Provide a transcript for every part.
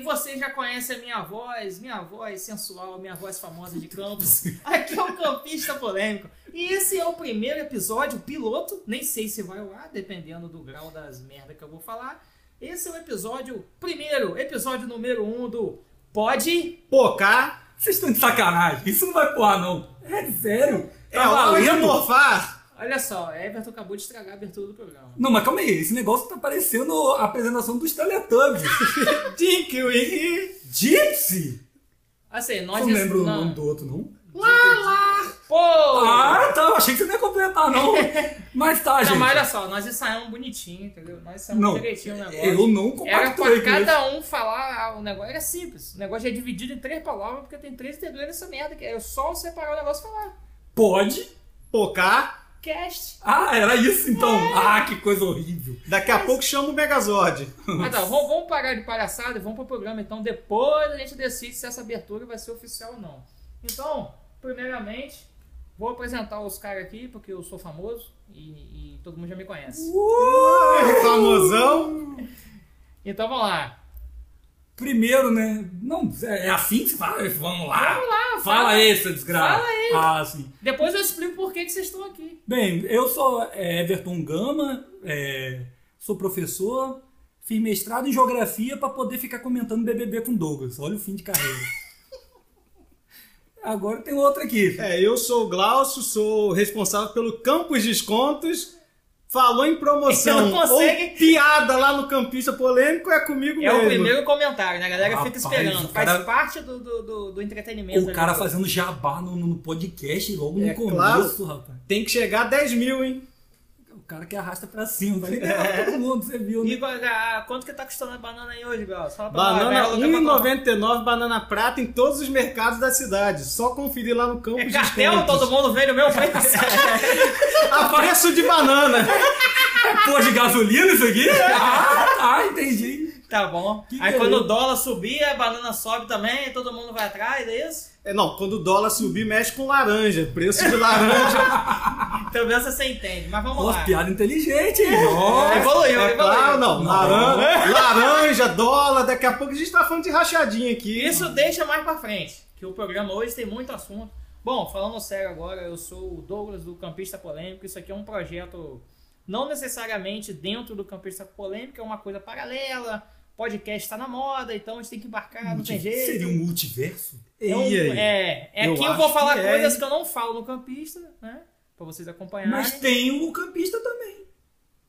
vocês já conhecem a minha voz, minha voz sensual, minha voz famosa de campos. Aqui é o Campista Polêmico. E esse é o primeiro episódio, piloto. Nem sei se vai ao ar, dependendo do grau das merda que eu vou falar. Esse é o episódio primeiro, episódio número um do Pode Pocar Vocês estão de sacanagem. Isso não vai ar, não. É sério. é a hora de morfar. Olha só, Everton acabou de estragar a abertura do programa. Não, mas calma aí. Esse negócio tá parecendo a apresentação dos Teletubbies. Dinky Winky. Gypsy! Assim, nós não lembra o não. nome do outro, não? Pô! Ah, tá. Eu achei que você não ia completar, não. Mas tá, não, gente. mas olha só, nós ensaiamos bonitinho, entendeu? Nós ensaiamos Não, direitinho o negócio. eu não Era compactuei pra cada um falar o negócio. Era simples. O negócio é dividido em três palavras, porque tem três integrantes nessa merda. Que é só separar o negócio e falar. Pode. Pocar. Cast. Ah, era isso então. É. Ah, que coisa horrível. Daqui a pouco chama o Megazord. Mas tá, vamos, vamos parar de palhaçada e vamos pro programa. Então depois a gente decide se essa abertura vai ser oficial ou não. Então, primeiramente, vou apresentar os caras aqui, porque eu sou famoso e, e todo mundo já me conhece. Famosão. Então vamos lá. Primeiro, né? Não, é assim que se fala. Vamos lá. Vamos lá, Fala fala. aí, seu desgraça. Fala aí. Ah, sim. Depois eu explico por que, que vocês estão aqui. Bem, eu sou é, Everton Gama, é, sou professor, fiz mestrado em geografia para poder ficar comentando BBB com Douglas. Olha o fim de carreira. Agora tem outro aqui. É, eu sou o Glaucio, sou responsável pelo Campos Descontos. Falou em promoção consegue. ou piada lá no Campista Polêmico, é comigo É mesmo. o primeiro comentário, né? A galera fica Rapaz, esperando. o Faz cara- parte do, do, do, do entretenimento. O ali. cara fazendo jabá no, no podcast logo no É começo, rapaz. Tem que chegar a 10 mil, hein? O cara que arrasta pra cima, vai ligar todo mundo, você viu, né? Igor, ah, quanto que tá custando a banana aí hoje, Bel? Banana nós, vai, vai, vai, 1,99 banana prata em todos os mercados da cidade. Só conferir lá no Campos É cartel, Descontos. todo mundo vem no meu preço. A preço de banana. É pô de gasolina isso aqui? Ah, tá, entendi. tá bom. Que aí quando o dólar subir, a banana sobe também, todo mundo vai atrás, é isso? É, não, quando o dólar subir, mexe com laranja. Preço de laranja. Pelo menos você entende, mas vamos Pô, lá. piada inteligente, hein? Nossa. Evoluiu, é evoluiu. claro, não. Não. Laranja, laranja, dólar. Daqui a pouco a gente tá falando de rachadinha aqui. Isso deixa mais pra frente, que o programa hoje tem muito assunto. Bom, falando sério agora, eu sou o Douglas do Campista Polêmico. Isso aqui é um projeto não necessariamente dentro do Campista Polêmico, é uma coisa paralela. Podcast tá na moda, então a gente tem que embarcar, não tem jeito. Seria um multiverso? É, um- E aí? é, é Eu aqui eu vou falar que é, coisas hein? que eu não falo no Campista, né? Pra vocês acompanharem. Mas tem o campista também.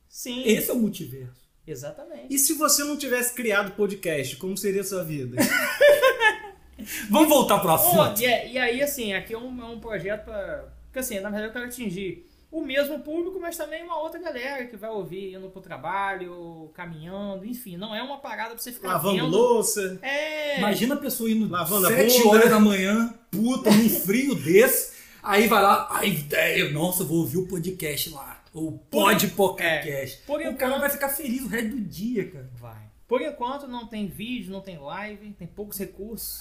Sim, Esse é o multiverso. exatamente. E se você não tivesse criado podcast, como seria a sua vida? Vamos voltar pro Pô, assunto. e, é- e aí, assim, aqui é um, é um projeto pra. Porque, assim, na verdade eu quero atingir o mesmo público, mas também uma outra galera que vai ouvir indo pro trabalho, caminhando, enfim. Não é uma parada pra você ficar Lavando vendo. louça. É. Imagina a pessoa indo Lavando a 7 bunda. horas da manhã, puta, num frio desse. Aí vai lá, a ideia, nossa, eu vou ouvir o podcast lá. Ou pode É, podcast. por o enquanto- cara vai ficar feliz o resto do dia, cara. Vai. Por enquanto não tem vídeo, não tem live, tem poucos recursos.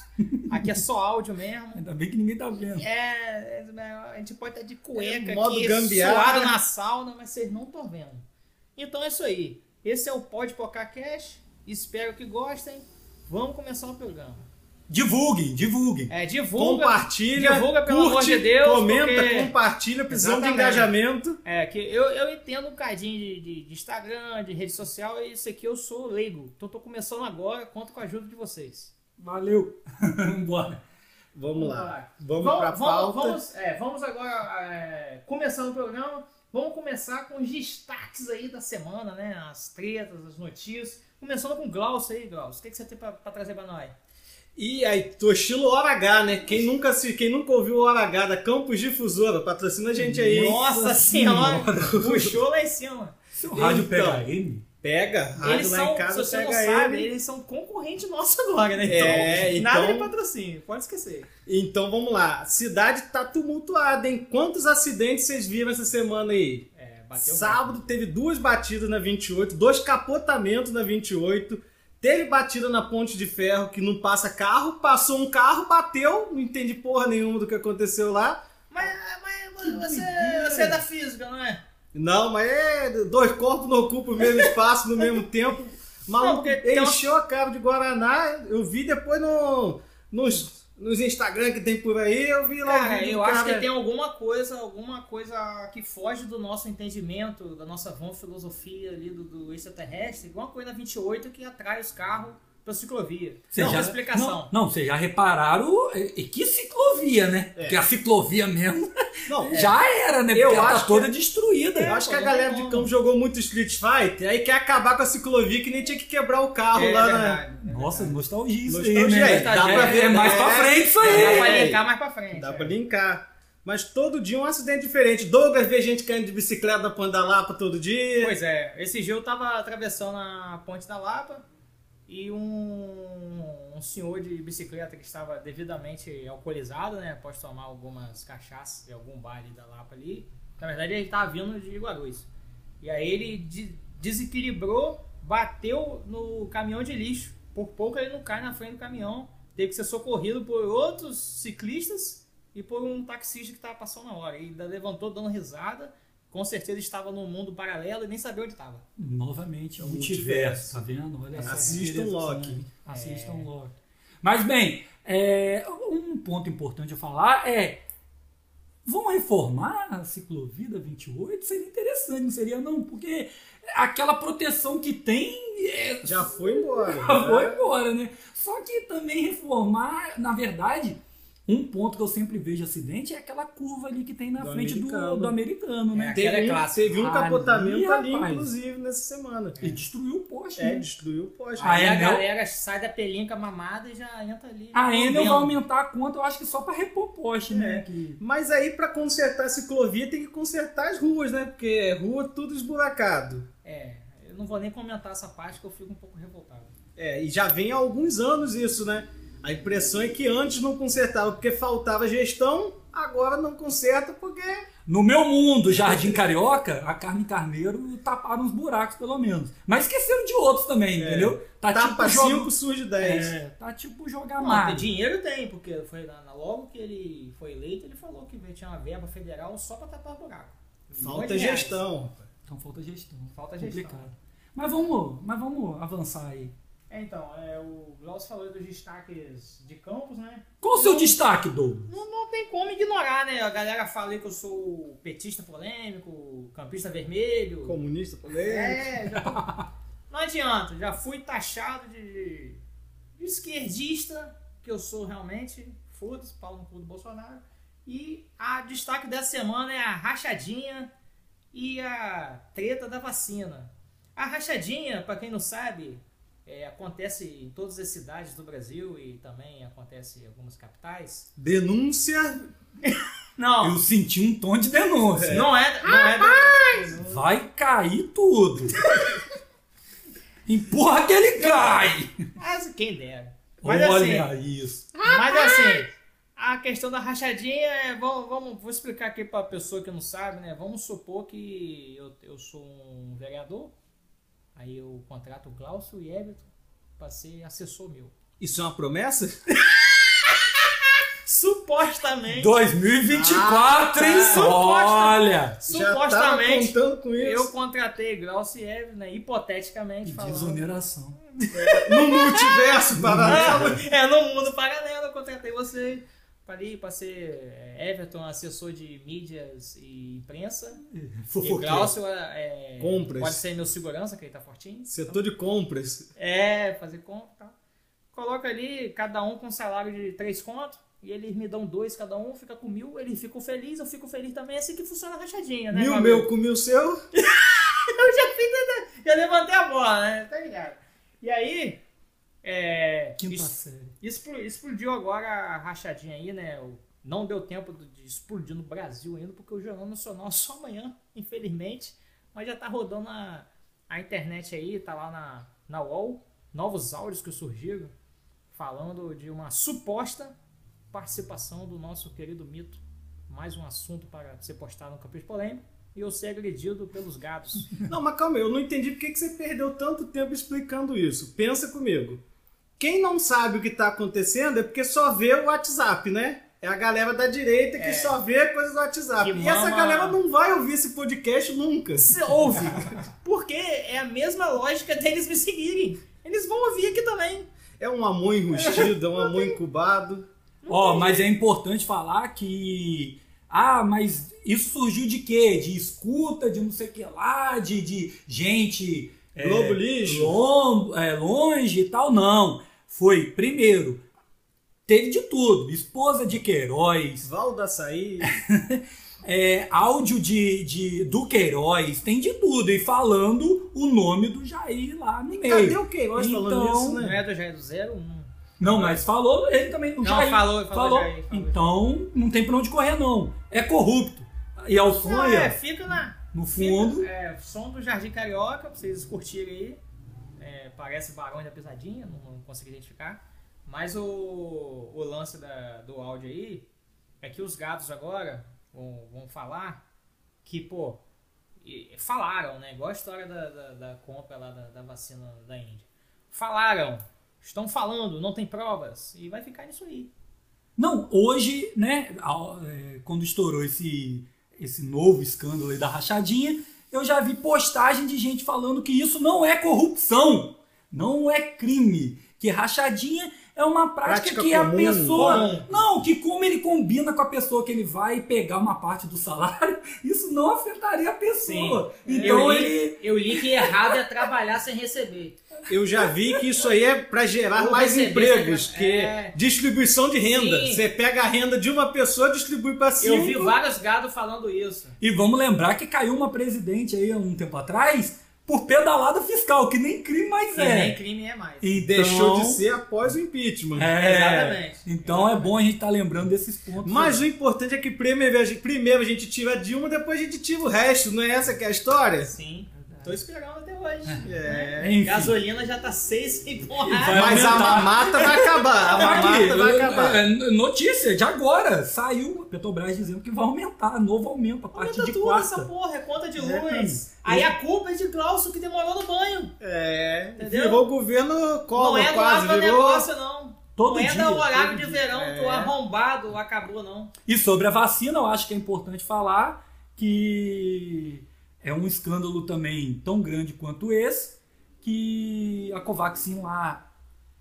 Aqui é só áudio mesmo. Ainda bem que ninguém tá vendo. É, é, a gente pode estar de cueca É, modo aqui, gambiarra. suado na sauna, mas vocês não estão vendo. Então é isso aí. Esse é o Pode Pocar Cash. Espero que gostem. Vamos começar o programa. Divulguem, divulguem. É, divulga. Compartilha. divulga, pelo curte, amor de Deus, Comenta, porque- compartilha. Precisamos de engajamento. É, que eu, eu entendo um bocadinho de, de- de Instagram, de rede social, e isso aqui eu sou leigo. Então tô começando agora, conto com a ajuda de vocês. Valeu. Bora. Vamos lá. Vamos, Vamos, pra vamos, pauta. vamos, é, vamos agora, é, começando o programa, vamos começar com os destaques aí da semana, né? As tretas, as notícias. Começando com o Glaucio aí, Glaucio. O que, que você tem pra, pra trazer pra nós? E aí, tô estilo Hora H, né? Quem nunca, se, quem nunca ouviu o Hora H da Campos Difusora, patrocina a gente aí. Nossa senhora! Puxou lá em cima. Seu rádio Então. pega M? Pega, rádio Eles lá são, em casa, se você pega não sabe, ele. eles são concorrente nosso agora, né? Então, É, nada então- de patrocínio, pode esquecer. Então vamos lá. Cidade tá tumultuada, hein? Quantos acidentes vocês viram essa semana aí? É, bateu Sábado teve duas batidas na 28, dois capotamentos na 28. Teve batida na ponte de ferro que não passa carro, passou um carro, bateu, não entendi porra nenhuma do que aconteceu lá. Mas, mas você, você é da física, não é? Não, mas é dois corpos não ocupam o mesmo espaço no mesmo tempo. Maluco porque tem uma- encheu a cara de Guaraná. Eu vi depois no, nos, nos Instagram que tem por aí, eu vi lá Cara, eu do acho cara- que tem alguma coisa, alguma coisa que foge do nosso entendimento, da nossa vã filosofia ali do, do extraterrestre, alguma coisa na 28 que atrai os carros pra ciclovia. Vocês não, já- explicação. Não, não, vocês já repararam e, e que ciclovia, né? É. Porque a ciclovia mesmo Não, já era, né? Eu Porque ela tá acho toda que- destruída. Eu acho que a galera de campo jogou muito Street Fighter, aí quer acabar com a ciclovia que nem tinha que quebrar o carro É lá verdade, é Nossa, verdade. nostalgia isso Nostalgia, aí, é, né? dá é, pra ver, é mais né? pra frente isso aí. Dá pra É. linkar mais pra frente. na. Dá é. pra linkar. Mas todo dia um acidente diferente. Douglas vê gente caindo de bicicleta da Ponta da Lapa todo dia. Pois é, esse dia eu tava atravessando a ponte da Lapa e um, um senhor de bicicleta que estava devidamente alcoolizado, né? Após tomar algumas cachaças de algum bar ali da Lapa ali. Na verdade ele estava vindo de Guarulhos. E aí ele de- desequilibrou, bateu no caminhão de lixo. Por pouco ele não cai na frente do caminhão. Teve que ser socorrido por outros ciclistas e por um taxista que estava passando na hora. E ainda levantou dando risada. Com certeza estava num mundo paralelo e nem sabia onde estava. Novamente, É o multiverso, tá vendo? Olha só. Assistam que Loki. interessante. Assistam É. Loki. Mas bem, é, um ponto importante a falar é vão reformar a ciclovia da 28? Seria interessante, não seria não? Porque aquela proteção que tem é, Já foi embora. já foi né? embora, né? Só que também reformar, na verdade, um ponto que eu sempre vejo acidente é aquela curva ali que tem na Do frente do, americano. do americano, né? É, Teve, é um, clássica. teve um Ali, capotamento ali, rapaz. inclusive, nessa semana. E destruiu o poste, É, né? destruiu o poste. Ah, Aí é, a né? galera sai da pelinca mamada e já entra ali. A Enel vai aumentar a conta, eu acho que só pra repor poste, né? É. Que- Mas aí, pra consertar a ciclovia, tem que consertar as ruas, né? Porque é rua tudo esburacado. É, eu não vou nem comentar essa parte que eu fico um pouco revoltado. É, e já vem há alguns anos isso, né? A impressão é que antes não consertava porque faltava gestão, agora não conserta porque No meu mundo, Jardim Carioca, a Carmen Carneiro taparam uns buracos, pelo menos. Mas esqueceram de outros também, É. entendeu? Tá tapa tipo, 5, jogo... surge 10. é, tá tipo jogar tem dinheiro tem, porque foi logo que ele foi eleito, ele falou que tinha uma verba federal só pra tapar buraco. Falta gestão. Então falta gestão. Falta gestão. Complicado. Mas vamos, mas vamos avançar aí. É, então, é, o Glaucio falou dos destaques de campos, né? Qual o seu Não- destaque, Douglas? Não, não tem como ignorar, né? A galera fala aí que eu sou petista polêmico, campista vermelho. Comunista polêmico. É, já tô... Não adianta, já fui taxado de, de esquerdista, que eu sou realmente, foda-se, pau no cu do Bolsonaro. E a destaque dessa semana é a rachadinha e a treta da vacina. A rachadinha, pra quem não sabe, é, acontece em todas as cidades do Brasil e também acontece em algumas capitais. Denúncia. Não, Eu senti um tom de denúncia. não é. Não é da- Vai cair tudo. Empurra que ele cai. Mas quem dera. Mas Olha assim, isso. Mas assim, a questão da rachadinha é. Vamos, vamos, vou explicar aqui pra pessoa que não sabe, né? Vamos supor que eu, eu sou um vereador, aí eu contrato o Glaucio e Everton pra ser assessor meu. Isso é uma promessa? Supostamente. 2024, hein? Ah, tá. Olha. Já tá Supostamente. contando com isso. Eu contratei Glaucio e Everton, né? Hipoteticamente falando. Desoneração. No multiverso paralelo. É, no mundo paralelo eu contratei você ir para ser é, Everton, assessor de mídias e imprensa. E Fofoqueiro. Glaucio é, é, Compras. pode ser meu segurança, que ele tá fortinho. Setor de compras. É, fazer compra e tal. Coloca ali, cada um com um salário de três contos, e eles me dão dois cada um, fica com mil, eles ficam felizes, eu fico feliz também. É assim que funciona a rachadinha, né? Mil meu com mil seu. Eu já fiz, já levantei a bola, né? Tá ligado? E aí, é, Quinta isso- série. Expl- Explodiu agora a rachadinha aí, né? O- Não deu tempo de explodir no Brasil ainda, porque o Jornal Nacional só amanhã, infelizmente. Mas já tá rodando a, a internet aí, tá lá na, na UOL. Novos áudios que surgiram falando de uma suposta participação do nosso querido mito. Mais um assunto para ser postado no Capricho Polêmico. E eu ser agredido pelos gatos. Não, mas calma aí, eu não entendi por que você perdeu tanto tempo explicando isso. Pensa comigo. Quem não sabe o que está acontecendo é porque só vê o WhatsApp, né? é a galera da direita que É. só vê coisas do WhatsApp. Que E essa mama- galera não vai ouvir esse podcast nunca. Se ouve. Porque é a mesma lógica deles me seguirem. Eles vão ouvir aqui também. É um amor enrustido, é um amor incubado. Ó, mas é importante falar que. Ah, mas isso surgiu de quê? De escuta, de não sei o que lá, de, de gente. é, Globo lixo. lom- é, longe e tal. Não. Foi, primeiro, teve de tudo. Esposa de Queiroz, Val da Açaí. é, áudio de, de, do Queiroz, tem de tudo. E falando o nome do Jair lá no meio. Cadê o Queiroz falando Então, isso, Não né? é do Jair do Zero? Não. Não, mas falou, ele também não Não, falou, falou Jair, falou Então, não tem pra onde correr, não. É corrupto. E ao som Não, aí, é, fica na. no fundo. Fica, é, som do Jardim Carioca, pra vocês curtirem aí. Parece Barão da Pesadinha, não, não consegui identificar. Mas o, o lance da- do áudio aí é que os gatos agora vão, vão falar que, pô, falaram, né? Igual a história da, da, da compra lá da, da vacina da Índia. Falaram, estão falando, não tem provas, e vai ficar nisso aí. Não, hoje, né, é, quando estourou esse, esse novo escândalo aí da rachadinha, eu já vi postagem de gente falando que isso não é corrupção, não é crime, que rachadinha é uma prática, Prática que a comum, pessoa. comum. Não, que como ele combina com a pessoa que ele vai pegar uma parte do salário, isso não afetaria a pessoa. Então eu, li, ele. eu li que errado é trabalhar sem receber. Eu já vi que isso aí é pra gerar Vou mais empregos, que é. distribuição de renda. Sim. Você pega a renda de uma pessoa, distribui pra cinco. Eu vi vários gados falando isso. E vamos lembrar que caiu uma presidente aí há um tempo atrás por pedalada fiscal, que nem crime mais Que é. nem crime é mais. Então, Deixou de ser após o impeachment. É, Exatamente. Então é bom a gente estar lembrando desses pontos. Mas o importante é que primeiro a gente, primeiro a gente tira a Dilma, depois a gente tira o resto. Não é essa que é a história? Sim. Tô esperando até hoje. É. Enfim. Gasolina já tá seis e Mas a mamata vai acabar. A mamata vai acabar. é, notícia de agora. Saiu a Petrobras dizendo que vai aumentar, novo aumento a partir Aumenta de tudo essa quarta. porra, é conta de É, luz. Aí a culpa é de Glaucio que demorou no banho. É, Entendeu? virou governo não Collor é do quase, virou. negócio, não. Todo não é dia, do horário de dia. verão, É. que o arrombado acabou, não. E sobre a vacina, eu acho que é importante falar que é um escândalo também tão grande quanto esse, que a Covaxin lá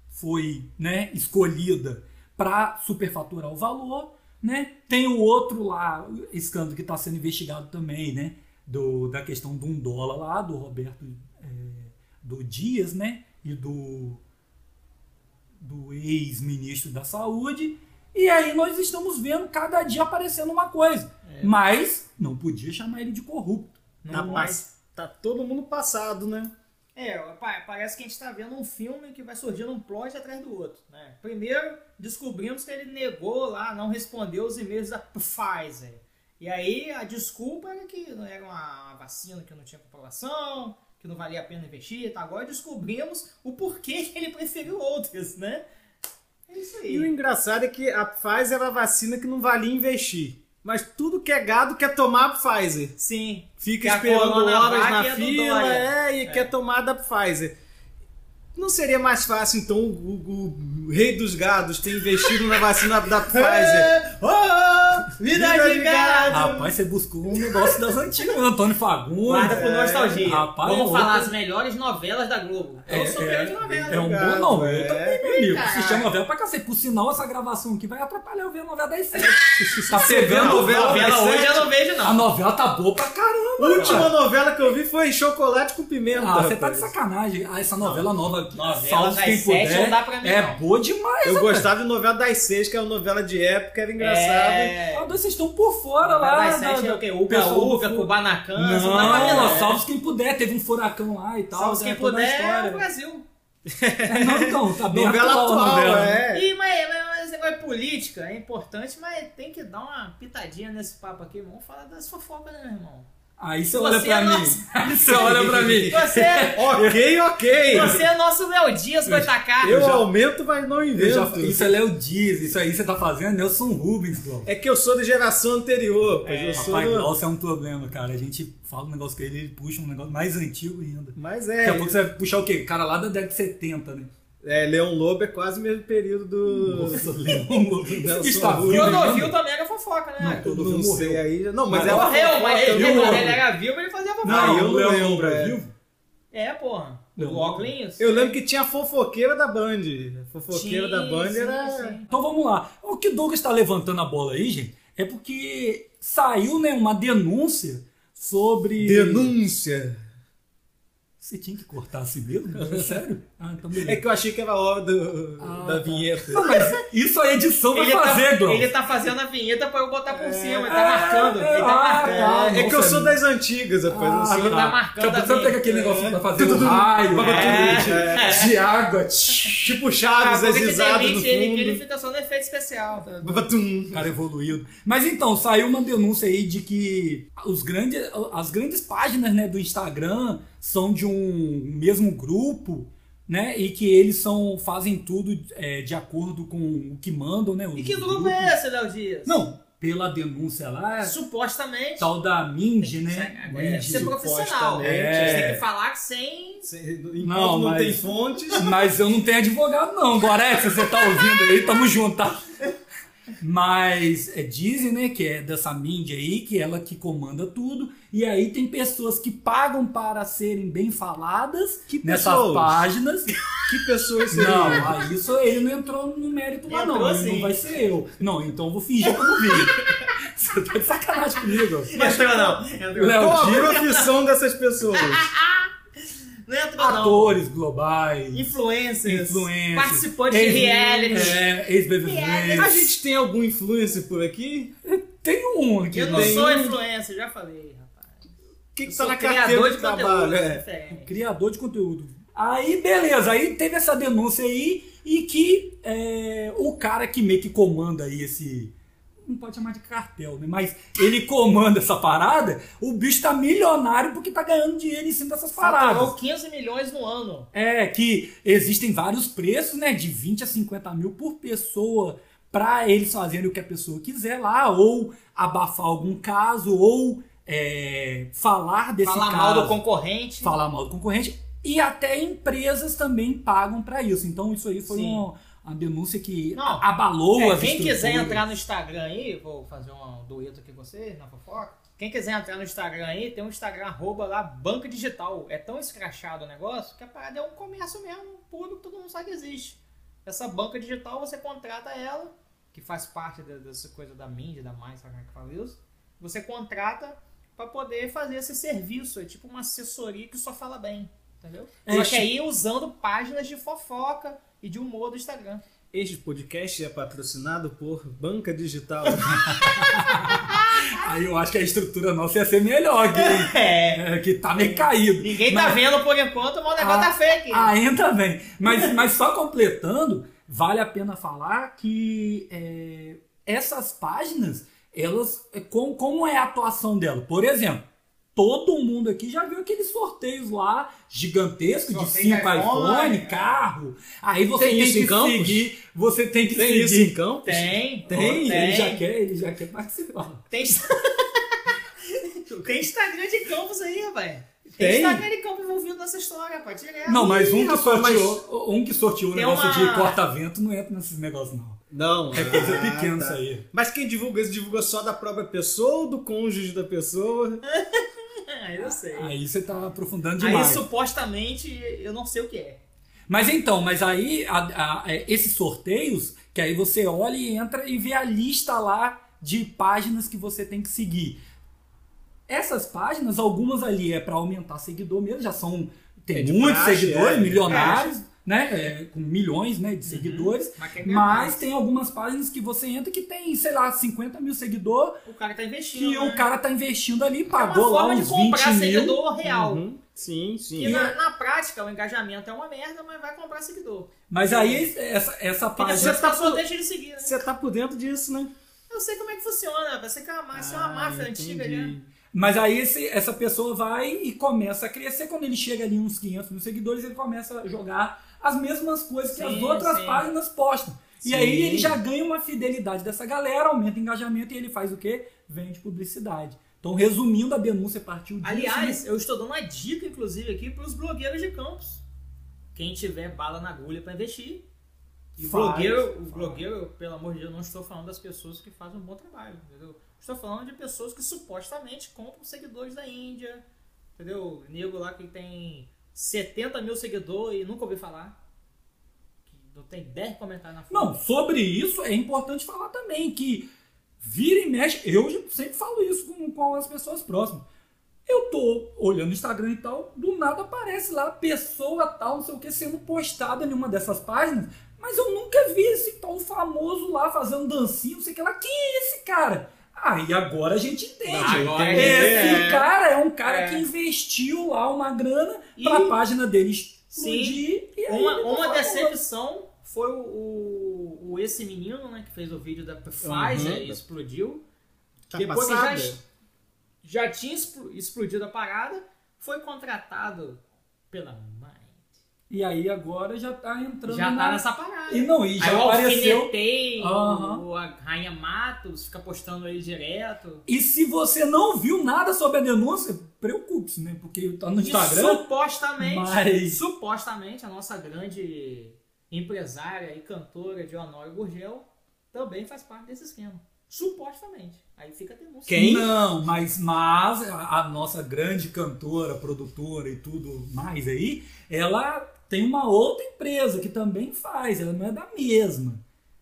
foi né, escolhida para superfaturar o valor. Né? Tem o outro lá, escândalo que está sendo investigado também, né? Do, da questão de um dólar lá, do Roberto é, do Dias, né? E do, do ex-ministro da Saúde. E aí nós estamos vendo cada dia aparecendo uma coisa. Mas não podia chamar ele de corrupto. Tá, pass- tá todo mundo passado, né? É, pa- parece que a gente tá vendo um filme que vai surgindo um plot atrás do outro. Né? Primeiro, descobrimos que ele negou lá, não respondeu os e-mails da Pfizer. E aí a desculpa era que não era uma vacina que não tinha população, que não valia a pena investir. Tá? Agora descobrimos o porquê que ele preferiu outras, né? É isso aí. E o engraçado é que a Pfizer era a vacina que não valia investir. Mas tudo que é gado quer tomar a Pfizer. Sim. Fica esperando horas é na fila é, e quer tomar da Pfizer. Não seria mais fácil, então, o, o rei dos gados ter investido na vacina da Pfizer? Oh, vida, de gado! Rapaz, você buscou um negócio das antigas, né? Antônio Fagundes. Guarda por É, nostalgia. rapaz, Vamos é falar as melhores novelas da Globo. É, Eu sou é, grande novela. é um bom não, é. eu também, meu amigo. Assistir a novela pra cacete. Por sinal, essa gravação aqui vai atrapalhar eu ver a novela das sete. tá pegando novela Novela das hoje eu não vejo, A não. novela tá boa pra caramba. A última cara. novela que eu vi foi Chocolate com Pimenta. Ah, você tá de sacanagem. Ah, essa novela nova, Novela salve das quem sete puder, não dá pra mim, é não. Demais. Eu rapaz. gostava de novela das seis, que era uma novela de época, era engraçado. É... Ah, vocês estão por fora Novela lá. das sete da- é o quê? Uga Uga, Kubanacan, não Não, não. salve quem puder. Teve um furacão lá e tal. Salve né, quem puder, é o. Brasil. É, não, então, tá bem novela atual atual, novela. é. Ih, mas, mas, mas esse negócio de política é importante, mas tem que dar uma pitadinha nesse papo aqui. Vamos falar das fofocas, né, meu irmão? Aí você Você olha é pra mim. nosso- Aí você olha pra mim. Você, Ok, ok. você é nosso Léo Dias, Goitacá. Eu já- aumento, mas não Eu já- invento. isso é Léo Dias, isso aí você tá fazendo Nelson Rubens, Glauco. É que eu sou da geração anterior, pois eu sou. Rapaz, do- é um problema, cara. A gente fala um negócio com ele, ele puxa um negócio mais antigo ainda. Mas Daqui a é. pouco você vai puxar o quê? Cara lá da década de 70, né? É, Leão Lobo é quase o mesmo período do. Nossa, Leão Lobo. Nelson. E o? Novil também era fofoca, né? Não mundo sei aí. Não, mas Mas é uma Morreu, fofoca, mas ele, lembro. ele era vivo, ele fazia fofoca. Não, eu o não Leão lembro, Lobo é é. vivo? É, porra. Não. O óculos. Eu lembro que tinha a fofoqueira da Band. A fofoqueira Sim, da Band sim, era. sim. Então vamos lá. O que o Douglas está levantando a bola aí, gente, é porque saiu né, uma denúncia sobre. Denúncia. Você tinha que cortar assim mesmo? É sério? Ah, então beleza. É que eu achei que era a hora do- Ah, da tá. vinheta. Não, mas isso a edição vai Ele fazer, tá, ele tá fazendo a vinheta pra eu botar por cima, ele tá É, marcando. Ele tá ah, marcando. tá. É que eu sou é das antigas, rapaz. Ah, sou- ele tá marcando Sabe, a sabe minha- aquele negócio pra fazer o raio, É. de, de água? Tipo Ah, Chaves, as que risadas gente ele, fundo. fica só no efeito especial. Batum. cara evoluído. Mas então, saiu uma denúncia aí de que os grandes, as grandes páginas né, do Instagram são de um mesmo grupo, né? E que eles são, fazem tudo é, de acordo com o que mandam, né? E os que grupo é esse, Léo Dias? Não, pela denúncia lá, Supostamente. tal da Mindy, né? É, Mindy. ser profissional. supostamente, Você é. tem que falar que sem. Enquanto Não, não, mas- tem fontes. Mas eu não tenho advogado, não. Gorete, se você tá ouvindo aí, tamo junto, tá? Mas é, dizem, né, que é dessa Mindy aí, que ela que comanda tudo. E aí tem pessoas que pagam para serem bem faladas Que nessas pessoas? páginas. Que pessoas seriam? Não, aí isso ele não entrou no mérito lá, não. Entrou Ele sim. não vai ser eu. Não, então eu vou fingir que eu não vi. Você tá de sacanagem comigo. Não entrou, não. Entrou. Léo, Qual a profissão dessas pessoas? Não não. Atores globais. Influencers. Influencers. Participantes de ex- reality. É, ex-BBB. Reality. A gente tem algum influencer por aqui? Tem um aqui. Eu não? Tem sou um- influencer, já falei, rapaz. O que, que tá sou na carteira de de conteúdo. trabalho? é É. criador de conteúdo. Aí, beleza, aí teve essa denúncia aí e que é, o cara que meio que comanda aí esse. Não pode chamar de cartel, né? Mas ele comanda essa parada, o bicho tá milionário porque tá ganhando dinheiro em cima dessas paradas. Faturou 15 milhões no ano. É, que existem vários preços, né? De 20 a 50 mil por pessoa para eles fazerem o que a pessoa quiser lá, ou abafar algum caso, ou é, falar desse Falar caso mal do concorrente. falar mal do concorrente e até empresas também pagam para isso. Então isso aí foi Sim. uma, uma denúncia que Não. a- abalou É, as quem quiser entrar no Instagram aí, vou fazer um dueto aqui com vocês, na fofoca. Quem quiser entrar no Instagram aí, tem um Instagram arroba lá, Banca Digital. É tão escrachado o negócio que a parada é um comércio mesmo, puro, que todo mundo sabe que existe. Essa banca digital, você contrata ela, que faz parte dessa coisa da mídia, da mais, sabe como é que fala isso? Você contrata para poder fazer esse serviço. É tipo uma assessoria que só fala bem, entendeu? É, Só que aí usando páginas de fofoca e de humor do Instagram. Este podcast é patrocinado por Banca Digital. Aí eu acho que a estrutura nossa ia ser melhor, que, É. é, que tá meio caído. Ninguém tá Mas- vendo por enquanto, mas o negócio Ah, tá feio aqui. Ainda bem. Mas, mas só completando, vale a pena falar que é, essas páginas, elas. é, com- como é a atuação dela? Por exemplo, todo mundo aqui já viu aqueles sorteios lá gigantescos de Sorteio de 5 iPhone, iPhone, carro. Aí você Tem tem, isso em que Campos? seguir. Você tem que Tem seguir. isso em Campos? Tem, Tem, tem. ele já quer, ele já quer participar. Tem, tem Instagram de campos aí, rapaz. Tem? Instagram de campos envolvido nessa história, rapaz. Direto. Não, mas um que sorteou, um que sorteou o negócio uma- de corta-vento não entra nesses negócios, não. Não. É coisa Ah, pequena tá. isso aí. Mas quem divulga isso divulga só da própria pessoa ou do cônjuge da pessoa? Ah, eu sei. Aí, Aí você tá aprofundando demais. supostamente, eu não sei o que é. Mas então, mas aí a- a- é, esses sorteios, que aí você olha e entra e vê a lista lá de páginas que você tem que seguir. Essas páginas, algumas ali é para aumentar seguidor mesmo, já são tem É muitos praxe, seguidores, é, milionários, né, é, com milhões, né, Uhum. de seguidores. Mas quer ganhar Mas mais. tem algumas páginas que você entra que tem, sei lá, 50 mil seguidores, O cara tá investindo. que né? o cara tá investindo ali, é uma pagou lá forma de uns 20 comprar mil. seguidor real. Uhum. Sim, sim. E na, na prática, o engajamento é uma merda, mas vai comprar seguidor. Mas aí essa, essa página. depois a pessoa deixa de seguir, né? Você tá por dentro disso, né? Eu sei como é que funciona. Vai ser que é uma, isso é uma Ah, máfia antiga, né? Mas aí esse- essa pessoa vai e começa a crescer. Quando ele chega ali uns 500 mil seguidores, ele começa a jogar as mesmas coisas que as outras sim. páginas postam. E aí ele já ganha uma fidelidade dessa galera, aumenta o engajamento e ele faz o quê? Vende publicidade. Então, resumindo, a denúncia partiu disso. Aliás, né? eu estou dando uma dica, inclusive, aqui para os blogueiros de campos. quem tiver bala na agulha pra investir. E o Faz, blogueiro, o faz. blogueiro, pelo amor de Deus, não estou falando das pessoas que fazem um bom trabalho, entendeu? Estou falando de pessoas que supostamente compram seguidores da Índia, entendeu? Nego lá que tem 70 mil seguidores e nunca ouvi falar. Não tem 10 comentários na foto. Não, sobre isso é importante falar também que vira e mexe, eu sempre falo isso com, com as pessoas próximas. Eu tô olhando o Instagram e tal, do nada aparece lá pessoa tal, não sei o que, sendo postada em uma dessas páginas, mas eu nunca vi esse tal famoso lá fazendo dancinha, não sei o que lá. Quem é esse cara? Ah, e agora a gente entende. Agora esse é. cara é um cara É. que investiu lá uma grana E- pra página dele explodir. Sim. e Uma, tá uma decepção foi o, o, o- esse menino, né, que fez o vídeo da Pfizer Uhum. e explodiu. Tá Depois que já, já tinha expl- explodido a parada, foi contratado pela mãe. E aí agora já tá entrando Já na... tá nessa parada. E não, e Aí já eu apareceu. o, a Rainha Matos, fica postando aí direto. E se você não viu nada sobre a denúncia, preocupe-se, né? Porque tá no E Instagram. supostamente, mas- supostamente, a nossa grande empresária e cantora de Honório Gurgel também faz parte desse esquema. Supostamente. Aí fica a denúncia. Quem? Não, mas, mas a, a nossa grande cantora, produtora e tudo mais aí, ela tem uma outra empresa que também faz, ela não é da mesma.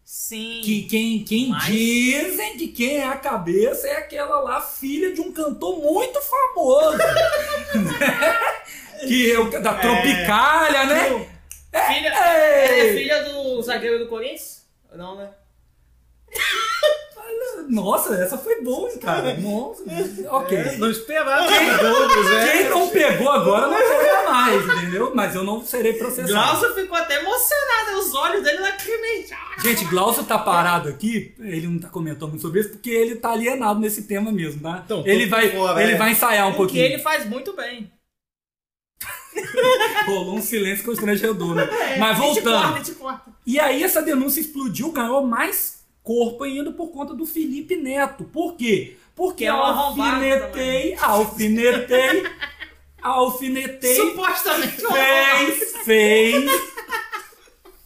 Sim. Que quem, quem Mas- dizem que quem é a cabeça é aquela lá, filha de um cantor muito famoso. que é o da Tropicália, né? Filha, ela é Ei! filha do zagueiro do Corinthians? Não, né? Nossa, essa foi boa, hein, cara. Nossa, ok. É, não esperava todos, é. Quem não pegou agora não Mas eu não serei processado. Glaucio ficou até emocionado, os olhos dele lacrimejaram. Gente, Glaucio tá parado aqui, ele não tá comentando muito sobre isso, porque ele tá alienado nesse tema mesmo, tá? Então, ele vai, fora, ele é. vai ensaiar um O que pouquinho. ele faz muito bem. Rolou um silêncio constrangedor, né? É, Mas corta, voltando. a gente corta. E aí essa denúncia explodiu, ganhou mais corpo ainda por conta do Felipe Neto. Por quê? Porque Que é alfinetei, alfinetei, alfinetei, Supostamente. fez, fez,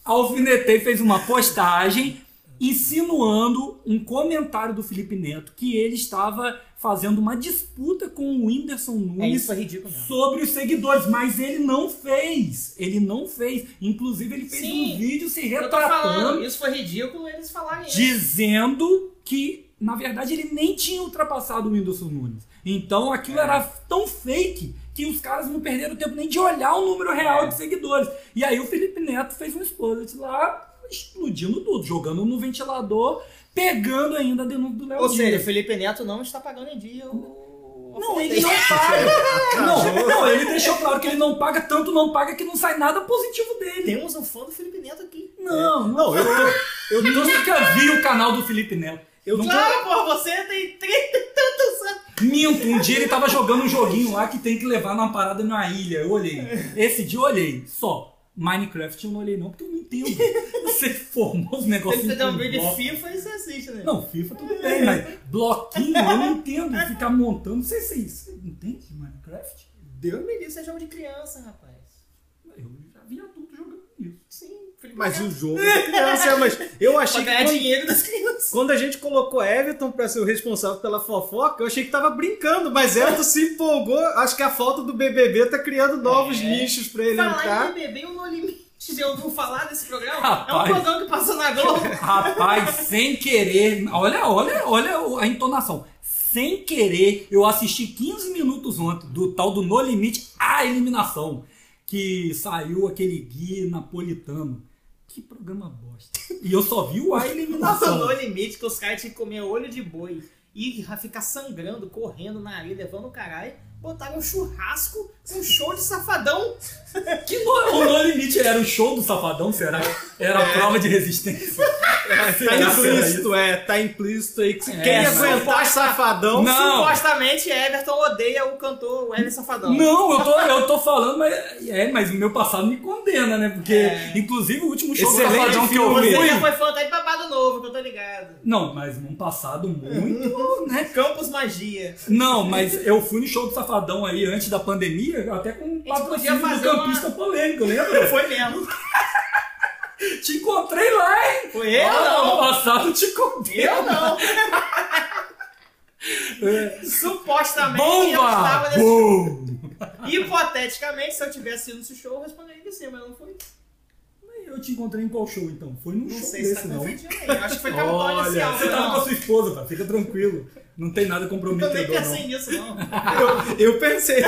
alfinetei, fez uma postagem insinuando um comentário do Felipe Neto que ele estava fazendo uma disputa com o Whindersson É, Nunes ridículo mesmo. sobre os seguidores, mas ele não fez. Ele não fez. Inclusive, ele fez Sim, um vídeo se retratando, isso foi ridículo eles falarem isso. dizendo que, na verdade, ele nem tinha ultrapassado o Whindersson Nunes. Então, aquilo É. era tão fake que os caras não perderam tempo nem de olhar o número real É. de seguidores. E aí o Felipe Neto fez um exploit lá, explodindo tudo, jogando no ventilador, pegando ainda a denúncia do Léo Ou seja, Felipe Neto não está pagando em dia o. Não, ele não paga. não, não, ele deixou claro que ele não paga, tanto não paga que não sai nada positivo dele. Temos um fã do Felipe Neto aqui. Não, não. Não, eu tô. Eu nunca vi o canal do Felipe Neto. Eu Claro, pô, você tem 30 e tantos anos. Minto, um dia ele tava jogando um joguinho lá que tem que levar numa parada numa ilha. Eu olhei. Esse dia eu olhei. Só. Minecraft eu não olhei não, porque eu não entendo. Você formou os negocinhos. Ele tem um vídeo de. FIFA e você assiste, né? Não, FIFA tudo bem, mas bloquinho eu não entendo. Ficar montando. Não sei se você entende Minecraft. Deus me livre, você é jogo de criança, rapaz. Eu já vi adulto jogando isso. Sim, Felipe Mas o jogo é criança, mas eu Pra achei que ganhar quando, dinheiro das crianças. Quando a gente colocou Everton pra ser o responsável pela fofoca, eu achei que tava brincando, mas Everton se empolgou. Acho que a falta do BBB tá criando novos É. nichos pra ele Falar entrar. em BBB, o No Limite. Já ouviu falar desse programa? Rapaz. É um programa que passa na Globo. Rapaz, sem querer, olha, olha, olha a entonação. Sem querer, eu assisti 15 minutos ontem do tal do No Limite, a eliminação, que saiu aquele guia napolitano. Que programa bosta. E eu só vi o a eliminação. No Limite, que os caras tinham que comer olho de boi e ficar sangrando, correndo na areia, levando o caralho. Botaram um churrasco, um show de safadão. Que no, o No Limite era o show do Safadão, será? Era a prova de resistência. Tá que era implícito, é, tá implícito aí que se É, quem mas- aguentar safadão. Não. Supostamente, Everton odeia o cantor o Everton Safadão. Não, eu tô, eu tô falando, mas, é, mas o meu passado me condena, né? Porque, É. inclusive, o último show do Excelente Safadão que eu vi. Você já foi fã até de Babado Novo, que eu tô ligado. Não, mas num passado muito, né? Campos Magia. Não, mas eu fui no show do Safadão aí antes da pandemia, até com patrocínio do fazer uma- campista polêmico, lembra? Foi mesmo. Te encontrei lá, hein? Foi eu Ó, não. Ano passado te contei. Eu não. É. Supostamente eu estava Bomba! nesse Bum! Hipoteticamente, se eu tivesse ido nesse show, eu responderia que sim, mas não foi. Eu te encontrei em qual show, então? Foi num Não show sei se desse, tá não. Eu acho que foi Capitólio Olha, você tava com a sua esposa, tá? Fica tranquilo. Não tem nada Eu nem comprometedor, pensei não. nisso, não. Eu, eu pensei.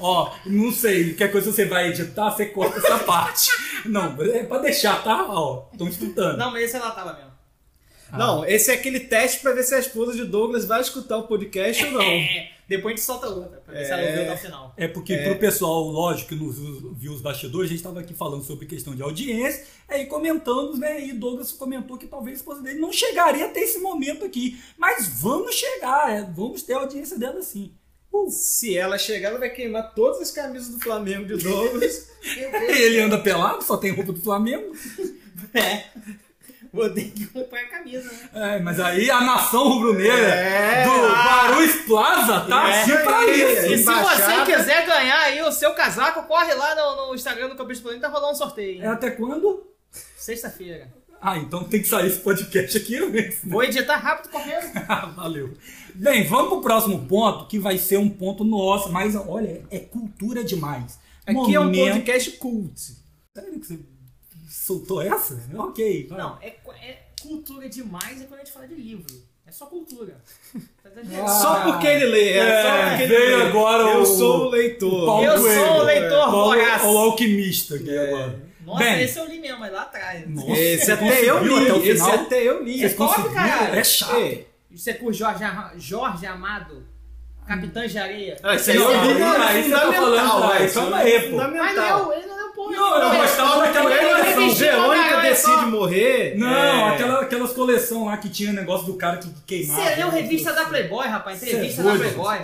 Ó, não sei, qualquer coisa você vai editar, você corta essa parte. Não, é pra deixar, tá? Ó, estão escutando. Não, mas esse ela tava mesmo. Não, esse é aquele teste pra ver se a esposa de Douglas vai escutar o podcast ou não. É, depois a gente solta outra, pra ver se ela É. ouviu até o final. É porque pro pessoal, lógico, que nos viu os bastidores, a gente estava aqui falando sobre questão de audiência, aí comentamos, né? E Douglas comentou que talvez a esposa dele não chegaria até esse momento aqui. Mas vamos chegar, é, vamos ter a audiência dela sim. Uh, Se ela chegar, ela vai queimar todas as camisas do Flamengo de Douglas. ele anda pelado, só tem roupa do Flamengo. É. Vou ter que comprar a camisa, né? É, mas aí a nação rubro-negra É. do Barus Plaza tá É. assim pra É. isso. E se você quiser ganhar aí o seu casaco, corre lá no, no Instagram do Campista Polêmico, tá rolando um sorteio. É hein? até quando? Sexta-feira. Ah, então tem que sair esse podcast aqui mesmo. Vou editar rápido correndo. Valeu. Bem, vamos pro próximo ponto, que vai ser um ponto nosso, mas olha, é cultura demais. Aqui é um Momento- podcast cult. Sério que você soltou essa? Ok. vai. Não, é, é cultura demais é quando a gente fala de livro. É só cultura. Tá Ah. Só porque ele lê. É, É, só porque ele veio lê. agora Eu o- sou o leitor. Paulo Eu Coelho. sou o leitor Paulo- voraz. O alquimista aqui agora. Nossa, Bem, esse eu li mesmo, mas lá atrás. Nossa, Esse até eu li. até o Esse final? até eu li. Top, conseguiram? caralho. É chato. É. Isso é com Jorge, Jorge Amado, Capitã de Areia. Ah, esse aí Não, eu li tá atrás, velho. calma aí, pô. Mas Fundamental. leu, ele não leu porra. Não, eu gostava daquela coleção. pra Verônica decide só. morrer. Não, é. aquela, aquelas coleção lá que tinha negócio do cara que queimava. Você leu revista da Playboy, rapaz? Cê é Entrevista da. Playboy.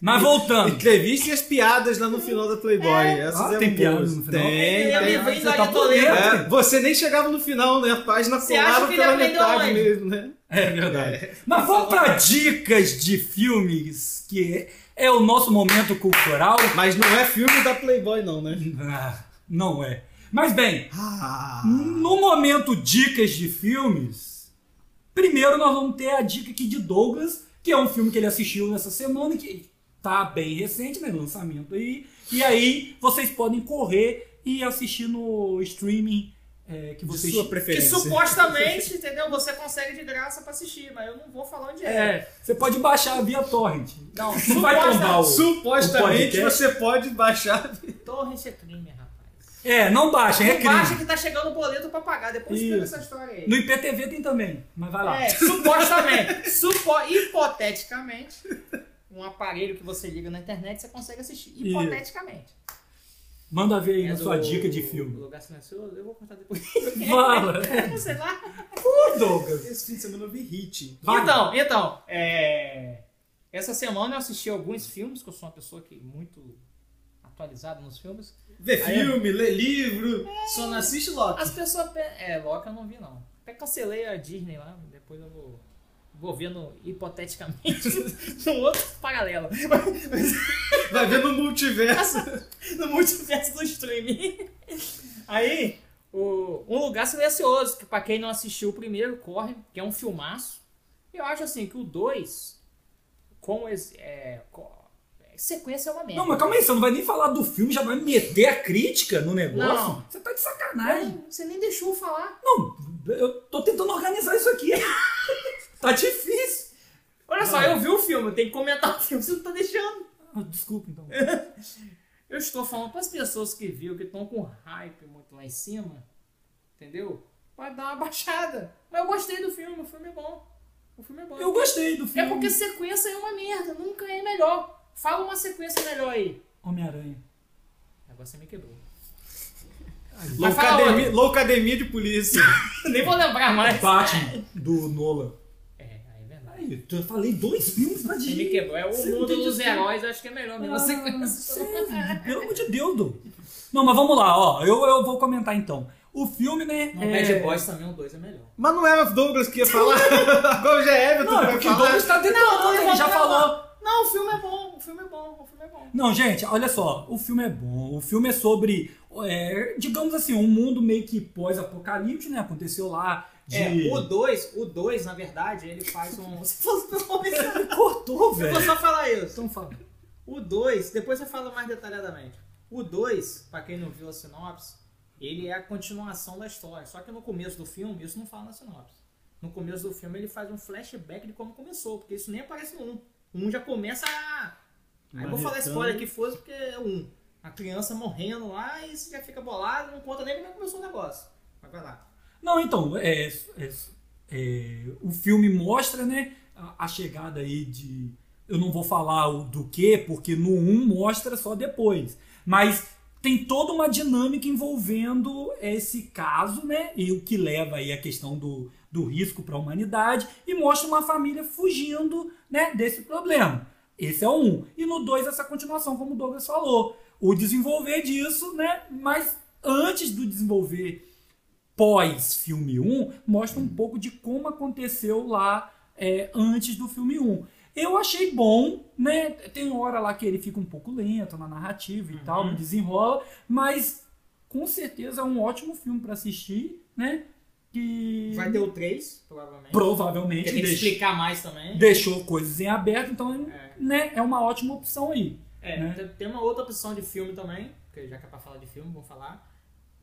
Mas voltando. Entrevista e as piadas lá no final da Playboy. Essas Ah, é tem piadas no final? Tem, é tem. livrinho Você tá. É, você nem chegava no final, né? A página colava pela metade mesmo, né? É verdade. Mas vamos para dicas de filmes, que é o nosso momento cultural. Mas não é filme da Playboy, não, né? Ah, não é. Mas bem, Ah. no momento dicas de filmes, primeiro nós vamos ter a dica aqui de Douglas, que é um filme que ele assistiu nessa semana, que tá bem recente, né? Lançamento aí. E aí vocês podem correr e assistir no streaming é, que De vocês. sua Que preferência. supostamente, entendeu? Você consegue de graça pra assistir, mas eu não vou falar onde é. É, você pode baixar via torrent. Não, Não vai tombar o. Supostamente o você pode baixar. Torrent é crime, rapaz. É, não baixem, é Não baixa crime. que tá chegando o boleto pra pagar. Depois Isso. explica essa história aí. No IPTV tem também, mas vai lá. É, supostamente. supo, hipoteticamente, um aparelho que você liga na internet, você consegue assistir. Hipoteticamente. Manda ver aí É na sua do- dica de filme. Lugar silencioso, eu vou contar depois. Fala. Sei lá. Ô, Douglas. Esse fim de semana eu vi Hit. Vai. Então, então, é, essa semana eu assisti alguns filmes, que eu sou uma pessoa que muito atualizada nos filmes. Vê é. filme, lê livro, só não assiste Loki. As pessoas. pe- É, Loki eu não vi não. Até cancelei a Disney lá, depois eu vou. Vou ver no, hipoteticamente num outro paralelo. Vai ver no multiverso. no multiverso do streaming. Aí, o, Um Lugar Silencioso, que pra quem não assistiu o primeiro, corre, que é um filmaço. Eu acho assim que o 2, com esse. É, sequência é uma merda. Não, mas calma aí, você não vai nem falar do filme, já vai meter a crítica no negócio? Não. Você tá de sacanagem. Não, Você nem deixou eu falar. Não, eu tô tentando organizar isso aqui. tá difícil. Olha só, eu vi o filme, eu tenho que comentar o filme, você não tá deixando. Ah, desculpa, então. Eu estou falando para as pessoas que viram, que estão com hype muito lá em cima, entendeu? Vai dar uma baixada. Mas eu gostei do filme, o filme é bom. O filme é bom. Eu gostei do É filme. porque sequência é uma merda, nunca é melhor. Fala uma sequência melhor aí. Homem-Aranha. Agora você me quebrou. Loucademia, loucademia de polícia. Nem vou lembrar mais. Batman, do Nolan. É, aí é verdade. Aí, eu falei dois filmes pra Você me dizer. quebrou. É o Você não mundo dos heróis, eu acho que é melhor mesmo. Ah, sequência. sério, pelo amor de Deus, Dom. Não, mas vamos lá, ó. Eu, eu vou comentar então. O filme, né? No é... Bad Boys também o 2 é melhor. Mas não era o Douglas que ia falar. Agora já é Everton Não, que é vai porque o falar. Douglas tá detonando, Não, ele já não, falou. Não, o filme é bom, o filme é bom, o filme é bom. Não, gente, olha só, o filme é bom. O filme é sobre, é, digamos assim, um mundo meio que pós-apocalipse, né? Aconteceu lá de. É, o 2, o 2, na verdade, ele faz um. Você falou pelo nome, você cortou, vou velho. só falar isso. Então fala. O 2, depois eu falo mais detalhadamente. O 2, pra quem não viu a sinopse, ele é a continuação da história. Só que no começo do filme, isso não fala na sinopse. No começo do filme ele faz um flashback de como começou, porque isso nem aparece no 1. O 1 já começa a. Aí eu vou falar spoiler aqui fosse porque é 1. A criança morrendo lá e você já fica bolado, não conta nem como é que começou o negócio. Mas vai lá. Não, então, é, é- é, o filme mostra, né, a, a chegada aí de. Eu não vou falar o do que, porque no 1 mostra só depois. Mas tem toda uma dinâmica envolvendo esse caso, né? E o que leva aí a questão do, do risco para a humanidade e mostra uma família fugindo né, desse problema. Esse é o 1. E no 2, essa continuação, como o Douglas falou. O desenvolver disso, né? Mas antes do desenvolver pós-filme 1, mostra um pouco de como aconteceu lá é, antes do filme 1. Eu achei bom, né? Tem hora lá que ele fica um pouco lento na narrativa e tal, não desenrola, mas com certeza é um ótimo filme para assistir, né? Que Vai ter o 3, provavelmente. provavelmente Tem que deixou, explicar mais também. deixou coisas em aberto, então É. né, é uma ótima opção aí. É, né? tem- uma outra opção de filme também, que já que é pra falar de filme, vou falar.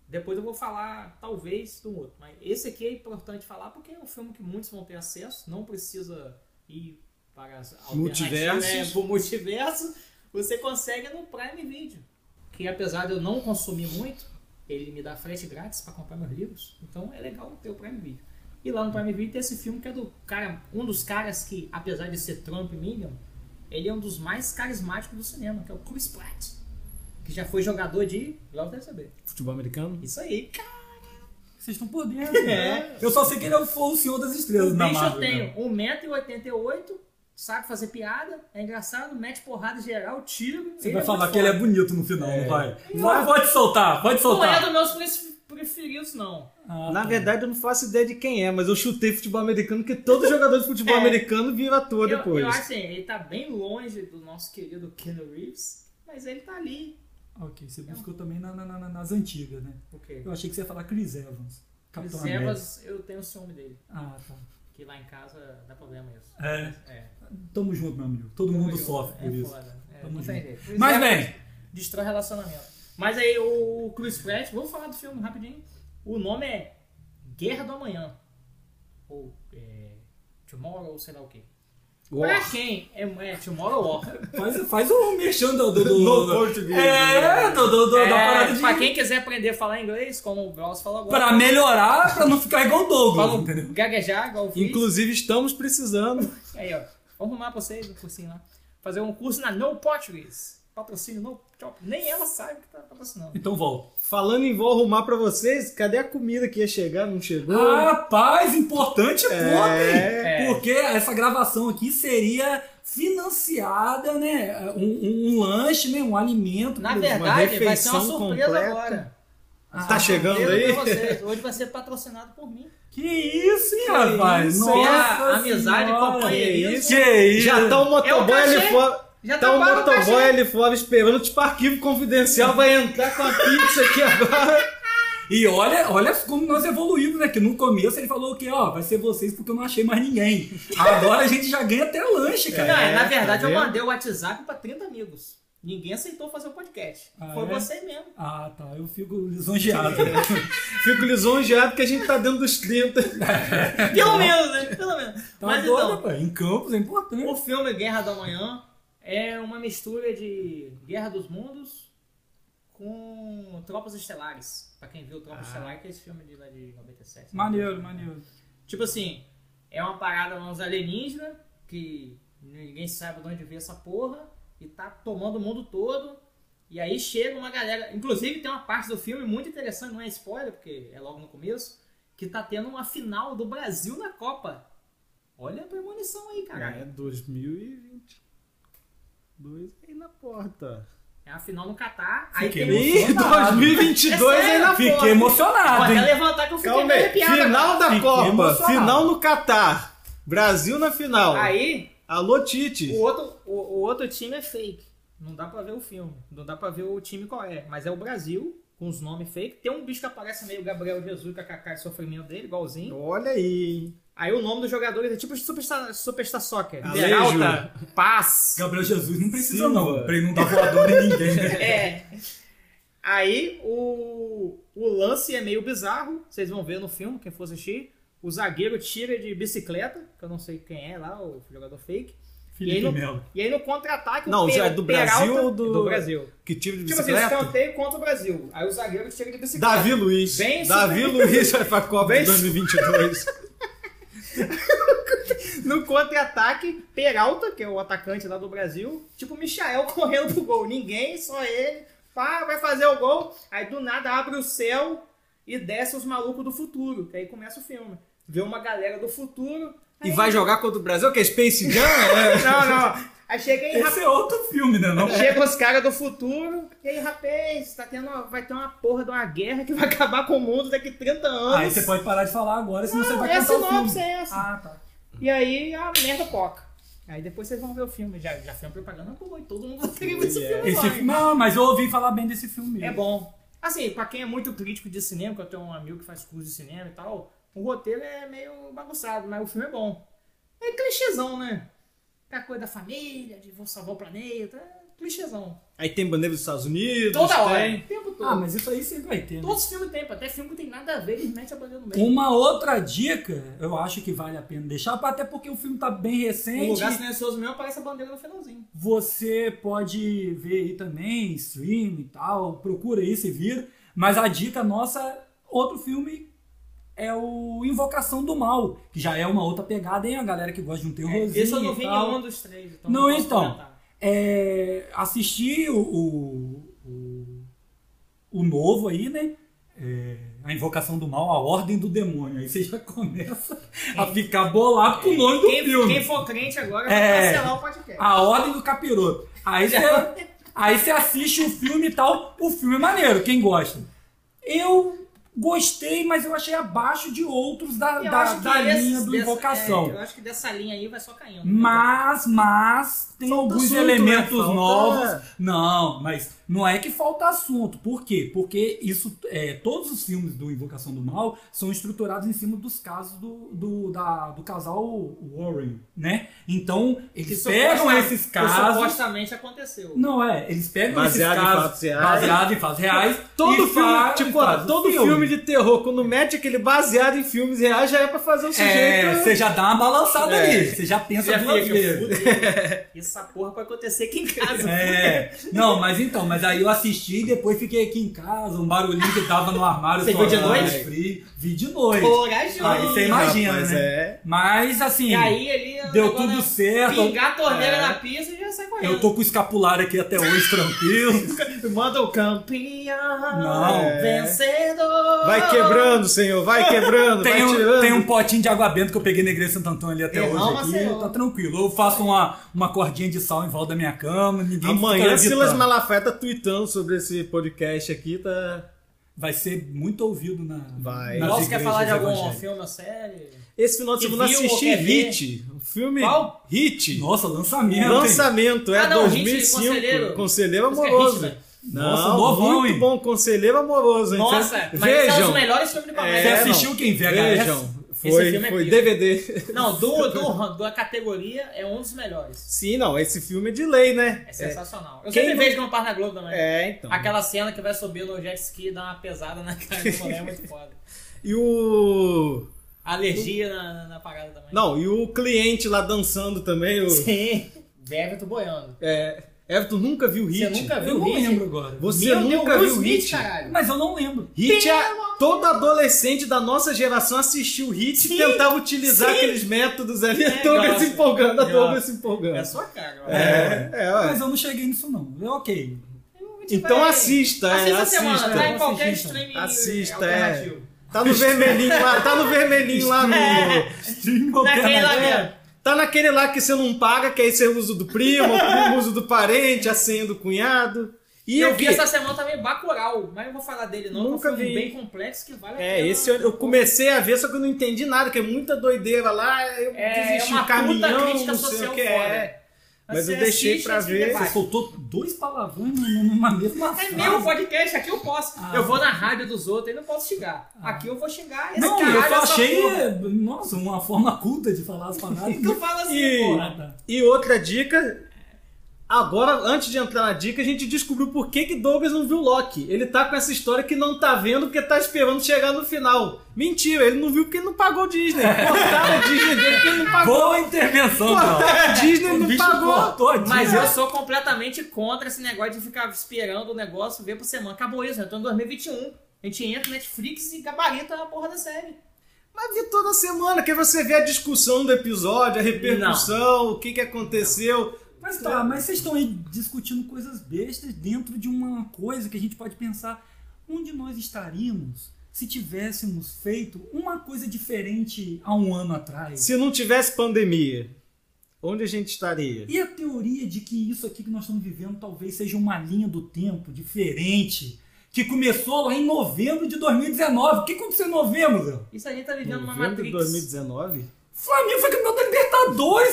Depois eu vou falar, talvez, do outro. Mas esse aqui é importante falar porque é um filme que muitos vão ter acesso, não precisa ir para as alternativas, Multiversos. né, pro multiverso. Você consegue no Prime Video. Que apesar de eu não consumir muito, ele me dá frete grátis para comprar meus livros. Então é legal ter o Prime Video. E lá no Prime Video tem esse filme que é do cara, um dos caras que, apesar de ser Trump e Minion, ele é um dos mais carismáticos do cinema, que é o Chris Pratt. Que já foi jogador de. Logo deve saber. Futebol americano? Isso aí. Vocês estão por dentro. É. né? Eu só sei que ele foi o Senhor das Estrelas O na bicho Marvel. tem né? 1,88m, sabe fazer piada, é engraçado, mete porrada geral, tiro. Você vai falar que ele é bonito. no final, não vai? Vai, pode soltar, pode Não é soltar. dos meus pre- preferidos, não. Ah, Na tá. verdade, eu não faço ideia de quem é, mas eu chutei futebol americano, porque todo jogador de futebol É. americano vira ator Eu, depois. eu acho assim, ele tá bem longe do nosso querido Keanu Reeves, mas ele tá ali. Ok, você buscou também na- na- na- nas antigas, né? O quê? Eu achei que você ia falar Chris Evans. Capitão Chris América. Evans, eu tenho ciúme dele. Ah, tá. Que lá em casa dá problema isso. É. É. Tamo junto, meu amigo. Todo mundo sofre por é isso. Foda. É, Tamo não tem junto. jeito. Mas bem, Destrói relacionamento. Mas aí o Chris Pratt, vamos falar do filme rapidinho. O nome é Guerra do Amanhã. Ou é, Tomorrow, ou sei lá o quê. Pra quem é, é Tomorrow War. faz, faz o merchan do... do, do, No do- português, É, né? do, do, do, da É, parada de... pra quem quiser aprender a falar inglês, como o Gross falou agora. Pra melhorar, pra não ficar igual o Douglas, entendeu? gaguejar, igual eu fiz. Inclusive, estamos precisando. Aí, ó. Vamos arrumar pra vocês um cursinho lá. Fazer um curso na No Portuguese. Patrocínio No Chop. Nem ela sabe que tá patrocinando. Então volta. Falando em vou arrumar pra vocês, cadê a comida que ia chegar? Não chegou? Rapaz, importante ponto, hein? É. É. Porque essa gravação aqui seria financiada, né? Um, um- um lanche, né? Um alimento. Na verdade, vai ser uma surpresa completa. agora. tá chegando aí? Hoje vai ser patrocinado por mim. Que isso, hein, rapaz? isso, Nossa é a amizade, companheirismo. Que isso? Já tá o motoboy É o ali fora. Já tá tá o motoboy ali fora esperando, tipo arquivo confidencial, vai entrar com a pizza aqui agora. E olha, olha como nós evoluímos, né? Que no começo ele falou que, ó, vai ser vocês porque eu não achei mais ninguém. Agora a gente já ganha até lanche, cara. Não, É, na verdade, tá eu mandei o WhatsApp pra 30 amigos. Ninguém aceitou fazer o podcast. Ah, Foi é? você mesmo. Ah, tá. Eu fico lisonjeado. Fico lisonjeado que a gente tá dentro dos 30. Pelo menos, né? Pelo menos. Tá Mas doido, então, rapaz. Em campos é importante. o filme Guerra do Amanhã é uma mistura de Guerra dos Mundos com Tropas Estelares. Pra quem viu Tropas Estelares, que é esse filme de lá de 97. Maneiro, maneiro. Tipo assim, é uma parada uns alienígenas que ninguém sabe de onde veio essa porra e tá tomando o mundo todo. E aí chega uma galera. Inclusive tem uma parte do filme muito interessante, não é spoiler, porque é logo no começo, que tá tendo uma final do Brasil na Copa. Olha a premonição aí, cara. É 2020. Dois aí na porta. É a final no Catar. Aí Fiquei tem emocionado. 2022 É aí na Fiquei porta. Vou emocionado, até hein? levantar que eu fiquei Calma meio aí. arrepiado Final agora. da Fiquei Copa. emocionado. Final no Catar. Brasil na final. Aí, Alô, Tite. O outro, o, o outro time é fake. Não dá pra ver o filme. Não dá pra ver o time qual é. Mas é o Brasil, com os nomes fake. Tem um bicho que aparece meio Gabriel Jesus com a cacá de sofrimento dele, igualzinho. Olha aí. Aí o nome dos jogadores é tipo Superstar, Superstar Soccer. Alejo. Peralta, Paz. Gabriel Jesus não precisa, Silva. não. Pra ele não dar voadora em ninguém. né? É. Aí o, o lance é meio bizarro. Vocês vão ver no filme, quem for assistir. O zagueiro tira de bicicleta, que eu não sei quem é lá, o jogador fake. E aí no, Melo. e aí no contra-ataque o Não, Pe- já é do Brasil ou do- do Brasil. Que tiro de Tipo assim, bicicleta? escanteio contra o Brasil. Aí o zagueiro tira de bicicleta. Davi Luiz. Bem Davi super- Luiz vai pra Copa Bem de 2022. No contra-ataque, Peralta, que é o atacante lá do Brasil, tipo o Michael correndo pro gol. Ninguém, só ele. Pá, vai fazer o gol. Aí do nada abre o céu e desce os malucos do futuro. Que aí começa o filme. Vê uma galera do futuro. e aí- vai jogar contra o Brasil, que é Space Jam? É. Não, não. Aí chega aí, Esse é outro filme, né? Não? Chega os caras do futuro, e aí, rapaz, tá tendo, uma- vai ter uma porra de uma guerra que vai acabar com o mundo daqui a 30 anos. Aí você pode parar de falar agora, senão você vai é a contar o filme. é essa. Ah, tá. E aí a merda poca. Aí depois vocês vão ver o filme. Já, já foi uma propaganda boa e todo mundo querer ver esse filme. Esse não, mas eu ouvi falar bem desse filme. É bom. Assim, pra quem é muito crítico de cinema, que eu tenho um amigo que faz curso de cinema e tal, o roteiro é meio bagunçado, mas o filme é bom. É clichêzão, né? Aquela coisa da família, de vou salvar o planeta, é clichêzão. Aí tem bandeira dos Estados Unidos. Toda hora, tem. o tempo todo. Ah, mas isso aí sempre vai ter. né? Todos os filmes tem, até filme que tem nada a ver, eles metem a bandeira no meio. Uma outra dica, eu acho que vale a pena deixar, até porque o filme tá bem recente. lugar silencioso mesmo aparece a bandeira no finalzinho. Você pode ver aí também, stream e tal, procura aí, se vira. Mas a dica nossa, outro filme é o Invocação do Mal, que já é uma outra pegada, hein? A galera que gosta de um terrorzinho Esse eu não vi nenhum dos três. Então Não, posso então. É, assisti o, o, o, o novo aí, né? É, a Invocação do Mal, a Ordem do Demônio. Aí você já começa a ficar bolado com o nome do Quem, filme. quem for crente agora vai É. cancelar o podcast. A Ordem do Capiroto. Aí você, aí você assiste o filme e tal. O filme é maneiro, quem gosta. Eu gostei, mas eu achei abaixo de outros da, Eu da, acho que da esse- linha do dessa- Invocação. é, eu acho que dessa linha aí vai só caindo. Mas, mas, tem Falta alguns assunto, elementos né? Falta- novos. Não, mas não é que falta assunto. Por quê? Porque isso, é, todos os filmes do Invocação do Mal são estruturados em cima dos casos do, do, da- do casal Warren, né? Então, Que eles suposta- pegam esses que casos... supostamente aconteceu. Não é, eles pegam Baseado em esses casos fatos reais. baseado em fatos reais. Todo filme, fa- tipo, faz o todo filme. De terror, quando mete aquele baseado em filmes reais, já é pra fazer o sujeito. É, você já dá uma balançada É. ali, você já pensa duas vezes. Essa porra pode acontecer aqui em casa. É, não, mas então, mas aí eu assisti e depois fiquei aqui em casa, um barulhinho que tava no armário. Você viu de noite? Frio, vi de noite. Corajoso. Aí você imagina, Rapaz, né? é. Mas assim, E aí ali. deu tudo é certo. Pingar a torneira É. na pista e já sai correndo. Eu tô com o escapulário aqui até hoje, tranquilo. Manda o campeão. Não. Vencedor. Vai quebrando, senhor, vai quebrando, Tem vai um, tirando. tem um potinho de água benta que eu peguei na igreja de Santo Antônio ali até É, hoje aqui, Marcelo. tá tranquilo. Eu faço uma, uma cordinha de sal em volta da minha cama, ninguém Amanhã fica Silas. Malafaia tá tweetando sobre esse podcast aqui, tá... Vai ser muito ouvido na Vai. nas Nossa, quer falar de algum filme ou série? Esse final de semana assisti? Hit, um filme Qual? Hit. Nossa, lançamento, hein? Lançamento, é Ah, não, Hit, 2005. Conselheiro. Conselheiro que é Amoroso. Não, Nossa, novão, muito hein? bom, Conselheiro Amoroso. hein? Nossa, mas esse é um dos melhores filmes de comédia. Você É, assistiu não. quem? Vejam. Esse Foi, filme é foi. DVD. Não, do, do, da categoria é um dos melhores. Sim, não, esse filme é de lei, né? É sensacional. Eu Quem sempre não- vejo no Par na Globo também. É, então. Aquela cena que vai subir no jet ski e dá uma pesada na cara do mulher é muito foda. E o. Alergia na, na, na parada também. Não, e o cliente lá dançando também. O... Sim. Everton boiando. É, Everton nunca viu Hit. Você nunca Eu viu não Hit? lembro agora. Você Meu nunca Deus, viu Hit? caralho. Mas eu não lembro. Hit é. Todo adolescente da nossa geração assistiu Hit Sim, e tentava utilizar sim. aqueles métodos ali. É, a Toga gosta, se empolgando, a gosta. Toga se empolgando. É a sua cara. É, é, ué. Mas eu não cheguei nisso, não. Eu, ok. Então Vai- assista, é, Assista semana, assista. tá em qualquer Assista. streaming Assista, é. Tá no vermelhinho lá, tá no vermelhinho lá no. Stream Naquele lá mesmo. Tá naquele lá que você não paga, que aí você usa do primo, o primo usa do parente, a senha do cunhado. E eu eu vi essa semana também Bacurau, mas não vou falar dele não, Nunca é um vi. bem complexo que vale a É, pena. esse eu, eu comecei a ver, só que eu não entendi nada, que é muita doideira lá. Eu É, desisti é uma caminhão, puta crítica não sei social o que é. Mas Você eu deixei assiste pra ver. Você soltou dois palavrões numa mesma É frase. meu podcast, aqui eu posso. Ah. eu vou na rádio dos outros, aí não posso xingar. Aqui eu vou xingar esse Não, caralho, eu essa achei, nossa, uma forma culta de falar as palavras. Então fala assim, E- porra. Ah, tá. E outra dica. Agora, antes de entrar na dica, a gente descobriu por que, que Douglas não viu Loki. Ele tá com essa história que não tá vendo porque tá esperando chegar no final. Mentira, ele não viu porque ele não pagou Disney. Cortaram a Disney dele porque ele não pagou. Boa intervenção. Cortaram a Disney e O não bicho pagou. cortou a Mas eu sou completamente contra esse negócio de ficar esperando o negócio ver por semana. Acabou isso, eu tô em 2021. A gente entra no Netflix e gabarita a porra da série. Mas vi toda semana, que você vê a discussão do episódio, a repercussão, o que, que aconteceu. Mas tá, mas vocês estão aí discutindo coisas bestas dentro de uma coisa que a gente pode pensar onde nós estaríamos se tivéssemos feito uma coisa diferente há um ano atrás. Se não tivesse pandemia, onde a gente estaria? E a teoria de que isso aqui que nós estamos vivendo talvez seja uma linha do tempo diferente, que começou lá em novembro de 2019. O que aconteceu em novembro, Léo? Isso a gente tá vivendo uma Novembro de Matrix. 2019? Flamengo foi campeão da Libertadores,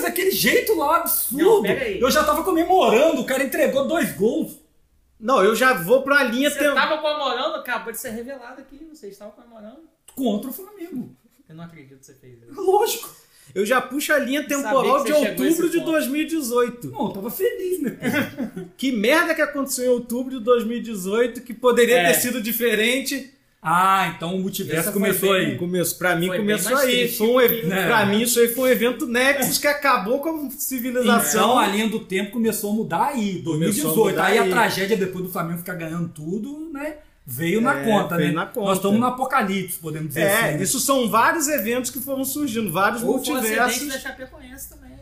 daquele jeito lá, absurdo. Não, pera aí. Eu já tava comemorando, o cara entregou dois gols. Não, eu já vou pra linha Você tem- tava comemorando, acabou de ser revelado aqui. Vocês estavam comemorando. Contra o Flamengo. Eu não acredito que você fez isso. Lógico. Eu já puxo a linha temporal de você outubro de ponto. 2018. Não, eu tava feliz, né? Que merda que aconteceu em outubro de 2018 que poderia É. ter sido diferente. Ah, então o multiverso Essa começou bem- aí. Começo, pra mim Foi começou aí. Foi um, e- que- né? Pra mim isso aí foi um evento Nexus que acabou com a civilização. Então a linha do tempo começou a mudar aí, 2018. Começou a mudar aí, aí. a tragédia depois do Flamengo ficar ganhando tudo, né? Veio na É, conta, veio né? na conta. Nós estamos no apocalipse, podemos dizer É, assim. né? isso são vários eventos que foram surgindo, vários Ou foi o acidente da multiversos. Chapecoense também,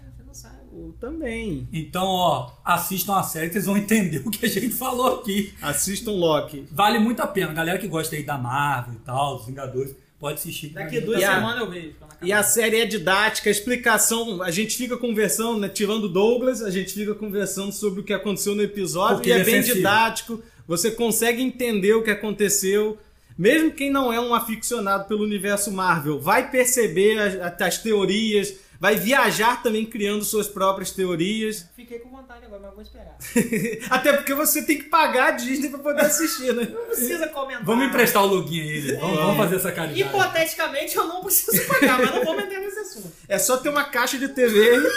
Também. Então, ó, assistam a série que vocês vão entender o que a gente falou aqui. Assistam Loki. Vale muito a pena. Galera que gosta aí da Marvel e tal, dos Vingadores, pode assistir. Daqui duas semanas eu vejo. E a série é didática, a explicação, a gente fica conversando, né, tirando o Douglas, a gente fica conversando sobre o que aconteceu no episódio Porque e é é bem sensível. didático, você consegue entender o que aconteceu. Mesmo quem não é um aficionado pelo universo Marvel, vai perceber as, as teorias, vai viajar também criando suas próprias teorias. Fiquei com vontade agora, mas vou esperar. Até porque você tem que pagar a Disney pra poder assistir, né? Não precisa comentar. Vamos emprestar o login a ele. Vamos, vamos fazer essa caridade. Hipoteticamente eu não preciso pagar, mas não vou meter nesse assunto. É só ter uma caixa de TV.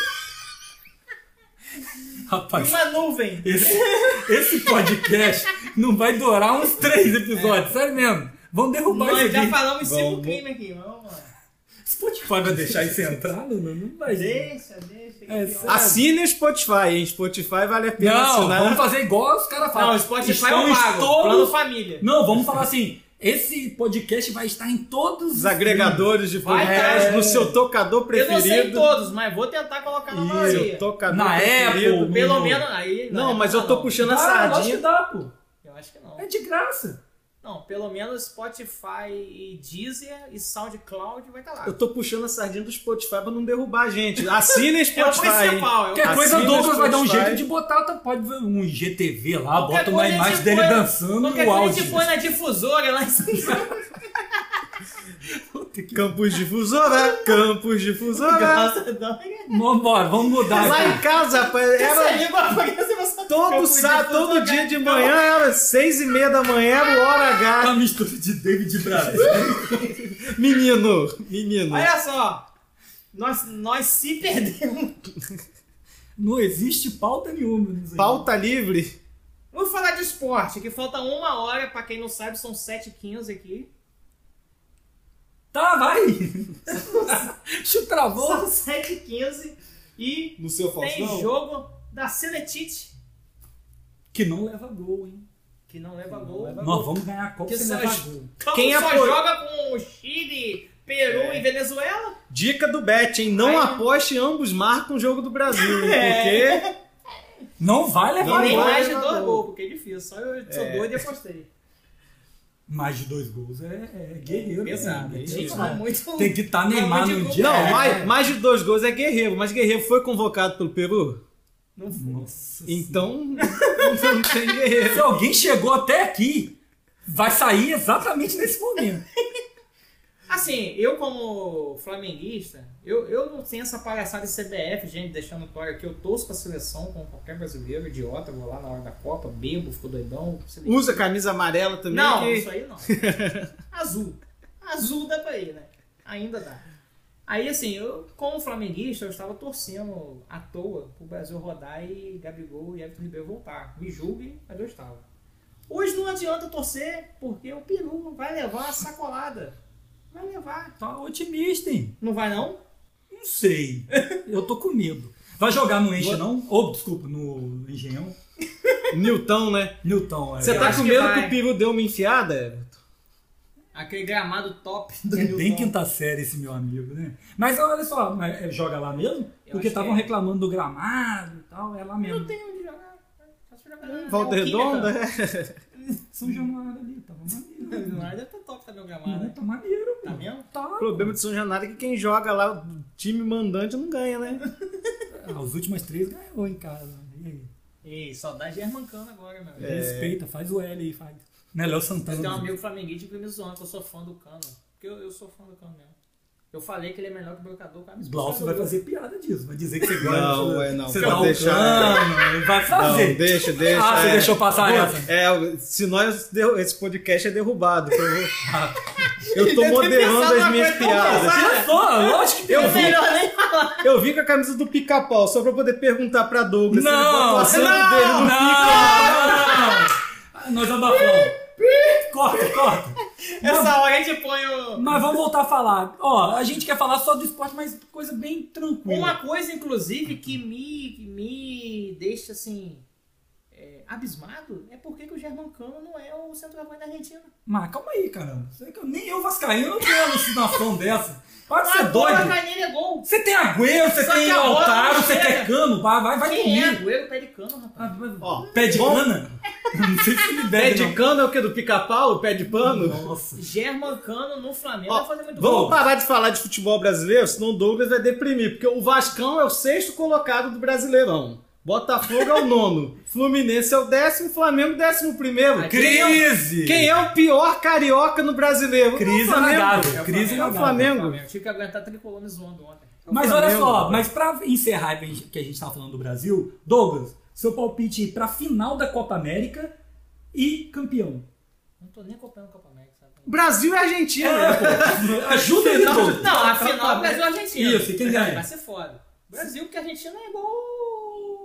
Rapaz, Uma nuvem. esse, esse podcast não vai durar uns três episódios, sério mesmo. Vamos derrubar Nós isso já aqui. falamos cinco Vamos. crimes aqui, vamos lá. Spotify vai deixar isso entrar? Não, não, não vai. Deixa, deixa. É. Assine o Spotify, hein? Spotify vale a pena Não, assinar. vamos fazer igual os caras falam. Não, o Spotify eu pago. todos- Plano família. Não, vamos falar assim. Esse podcast vai estar em todos Os agregadores de Vai, podcast no seu tocador Eu não sei preferido. todos, mas vou tentar colocar na Seu maioria. tocador Na preferido. Apple, Pelo no- menos aí. Não, na mas eu tô não. puxando a Dá, eu acho que sardinha. dá, pô. Eu acho que não. É de graça. Não, pelo menos Spotify e Deezer e SoundCloud vai estar lá. Eu tô puxando a sardinha do Spotify pra não derrubar a gente. Assinem É o Spotify. principal. é Qualquer coisa, Assina Douglas vai dar um Spotify. jeito de botar, tá- pode ver um IGTV lá, Qualquer bota uma imagem dele põe- dançando Qualquer no coisa a áudio. gente põe na difusora lá em. Campus Difusora, Campus Difusora. Vambora, vamos mudar. Lá em casa, era todo Campus sábado, todo dia de manhã, era seis e meia da manhã, era o hora Uma mistura de David Brasil. Menino, menino. Olha só. Nós, nós se perdemos. Não existe pauta nenhuma. Pauta livre. Vamos falar de esporte, que falta uma hora, pra quem não sabe, são 7h15 aqui. Tá, vai. Deixa eu travou. São 7h15 e No seu tem jogo da Seletite, Que não leva gol, hein? Que não leva gol. Nós vamos ganhar a Copa Que sem levar gol. Quem Quem só apoia- joga com o Chile, Peru É. e Venezuela? Dica do Bet, hein? Não Ai, aposte ambos marcam o jogo do Brasil? É. Porque Não vai levar nem gol. mais de dois gol. gols, porque é difícil. Só eu sou É. doido e apostei. Mais de dois gols é, é guerreiro. Pesado. né? Gente, Pesado. não muito. Tem que estar não é Neymar no gol. dia. Não, mais, mais de dois gols é Guerreiro, mas Guerreiro foi convocado pelo Peru? Não foi. Nossa Então, não tem guerreiro. Se alguém chegou até aqui, vai sair exatamente nesse momento. Assim, eu como flamenguista, eu, eu não tenho essa palhaçada de CBF, gente, deixando claro que eu torço pra seleção como qualquer brasileiro, idiota, vou lá na hora da Copa, bebo, fico doidão. Usa camisa amarela também. Não, que- isso aí não. Azul. Azul dá pra ir, né? Ainda dá. Aí, assim, eu, como flamenguista, eu estava torcendo à toa pro Brasil rodar e Gabigol e Everton Ribeiro voltar. Me julguem, mas eu estava. Hoje não adianta torcer, porque o Peru vai levar a sacolada. Vai levar. Tá otimista, hein? Não vai não? Não sei. Eu tô com medo. Vai jogar no Enche, não? Ou, desculpa, no Engenhão. Newton, né? Newton, é. Você tá com que medo vai. que o Piro deu uma enfiada? Aquele gramado top do É bem quinta série esse meu amigo, né? Mas olha só, é, joga lá mesmo? Eu Porque estavam é. reclamando do gramado e tal, é lá mesmo. Não tem onde jogar. Jogar na Volta Neoquímica. Redonda? é. São Januário ali, tava maneiro. deve tá top também o gramado. Não, né? tá maneiro, Tá mesmo? Tá. O problema de São Januário é que quem joga lá, o time mandante, não ganha, né? Ah, os últimos três ganhou em casa. E aí? Ei, saudade de Germancano agora, meu. É. Respeita, faz o L aí, faz. Né, Léo Eu Santana. tenho um amigo flamenguista que me zoando que eu sou fã do Cano. Porque eu, eu sou fã do Cano mesmo. Eu falei que ele é melhor que o Brocador, o cara Glaucio vai fazer piada disso, vai dizer que você gosta. Não, ué, não, Você pode dá o deixar. cano, vai fazer. Não, deixa, deixa. Ah, você é. deixou passar essa. É, se nós, esse podcast é derrubado. Eu, eu tô moderando as minhas piadas. Pensou? Lógico que Eu É vi, melhor nem falar. eu vi com a camisa do pica-pau, só pra poder perguntar pra Douglas se ele Não, a samba não, dele no não, Nós abafamos. Corta, corta. Essa hora a gente põe o... Mas vamos voltar a falar. Ó, a gente quer falar só do esporte, mas coisa bem tranquila. Uma coisa, inclusive, que me, que me deixa, assim, é, abismado é porque que o Germancano não é o centroavante da Argentina. Mas calma aí, caramba. Eu- Nem eu, Vascaíno, não tenho alucinação dessa. Para de ser doido. é gol. Você tem Agüero, você Só tem Altaro, você quer cano. Vai, vai, vai Quem é comigo. Agüero? Pé de cano, rapaz. Ah, Ó, Pé de cana? Não sei se ele Pé bebe, de não. cano é o que? Do pica-pau? Pé de pano? Nossa. Germancano no Flamengo Ó, vai fazer muito Vamos gol. parar de falar de futebol brasileiro, senão o Douglas vai deprimir, porque o Vascão é o sexto colocado do Brasileirão. Botafogo é o nono. Fluminense é o décimo, Flamengo décimo primeiro. Aí, Crise! Quem é o pior carioca no brasileiro? Crise É o Flamengo. inagável. É o Crise Flamengo, É o. Flamengo. Tive que aguentar tricolor me zoando ontem. É Mas olha Flamengo. só, mas pra encerrar que a gente tava falando do Brasil, Douglas, seu palpite pra final da Copa América e campeão. Não tô nem acompanhando o Copa América, sabe? Brasil e Argentina. É, pô. Ajuda aí, Douglas. Não, a final é Brasil e Argentina. Isso, quem ganha? Vai ser foda. Brasil, porque a Argentina é igual.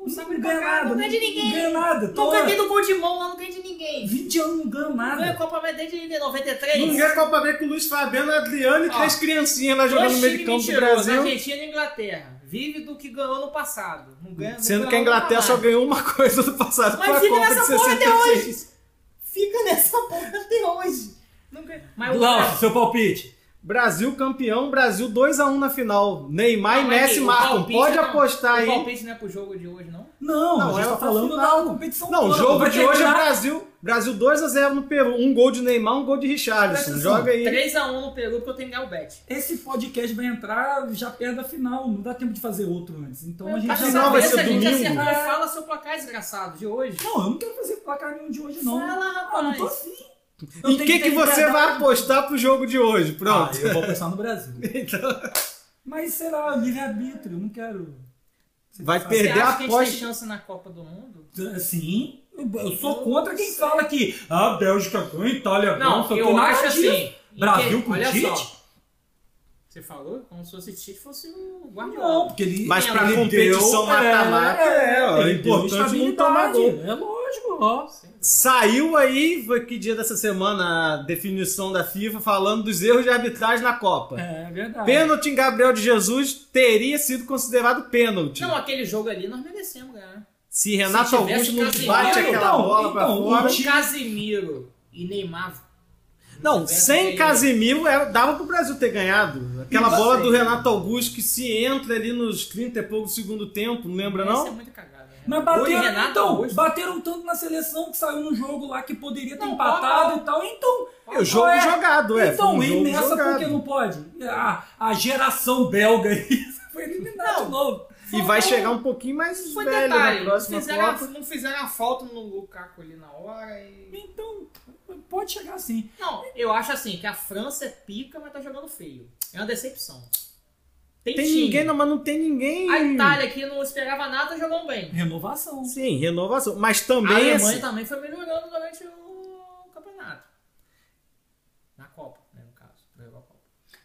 Sabe Não ganha nada. Não ganha de ninguém. Não ganha nada. Não Tô ganhei do gol de mão lá, não ganhei de ninguém. 20 anos não ganha Não ganha nada. Copa América desde 93. Não ganha Copa América com o Luiz Fabiano, Adriano e Ó, três criancinhas lá jogando no meio de campo do Brasil. Argentina e Inglaterra. Vive do que ganhou no passado. Não ganha, não Sendo que a Inglaterra só ganhou uma coisa do passado, Mas fica Copa de nessa porra até 66. hoje. Fica nessa porra até hoje. Não ganha. Mas o seu palpite. Brasil campeão, Brasil 2x1 na final. Neymar Não, e mas Messi o marcam. Pode não- apostar O aí. palpite não é pro jogo de hoje, não? Não, Não, a gente é tá falando da competição Não, o jogo de hoje é Brasil. Brasil 2x0 no Peru. Um gol de Neymar, um gol de Richarlison. Presta Joga aí. 3x1 no Peru porque eu tenho que ganhar o bet. Esse podcast vai entrar já perto da final. Não dá tempo de fazer outro antes. Então a gente A já final vai ser se a gente domingo. acertar, É. Fala seu placar desgraçado de hoje. Não, eu não quero fazer placar nenhum de hoje, não. Fala, Ah, não rapaz. tô afim. Eu Em que, que você vai apostar pro jogo de hoje? Ah, Pronto. eu vou pensar no Brasil. Então, Mas será livre-arbítrio, eu não quero. vai Você perder Você a acha que a gente tem aposta. chance na Copa do Mundo? Sim, eu eu sou contra quem fala que a Bélgica ganha, Itália ganha. Não, sei o eu acho assim. Brasil com olha Tite? só. Você falou como se fosse Tite fosse o Guardiola. Não, porque ele. Mas pra ele competição deu- mata-mata, é, é ele deu importante não tomar gol. É lógico, ó. Saiu aí, foi que dia dessa semana, a definição da FIFA falando dos erros de arbitragem na Copa. É verdade. Pênalti em Gabriel de Jesus teria sido considerado pênalti. Não, aquele jogo ali nós merecemos ganhar. Se Renato Se Augusto não Casemiro, bate aquela então, bola pra então, fora. o Casimiro e Neymar. Não, sem Casimiro era- dava pro Brasil ter ganhado. Aquela bola do Renato Augusto que se entra ali nos 30 e pouco do segundo tempo, não lembra Isso é não? muito cagada. Mas Oi, bateram, Renato então, bateram tanto na seleção que saiu no jogo lá que poderia ter Não, empatado pode, e tal. Então, É o jogo é, jogado, é. Então, um e nessa jogado. porque não pode? A, a geração belga aí foi eliminada de novo. E vai chegar um pouquinho mais Foi velho detalhe, na não próxima fizeram, a, não fizeram a falta no Lukaku ali na hora e... Então, pode chegar assim. Não, eu acho assim, que a França é pica, mas tá jogando feio. É uma decepção. Tem, Tem ninguém, não, mas não tem ninguém. A Itália que não esperava nada jogando bem. Renovação. Sim, renovação. Mas A também. Alemanha assim, também foi melhorando durante o campeonato. Na Copa, né, no caso. da Eurocopa.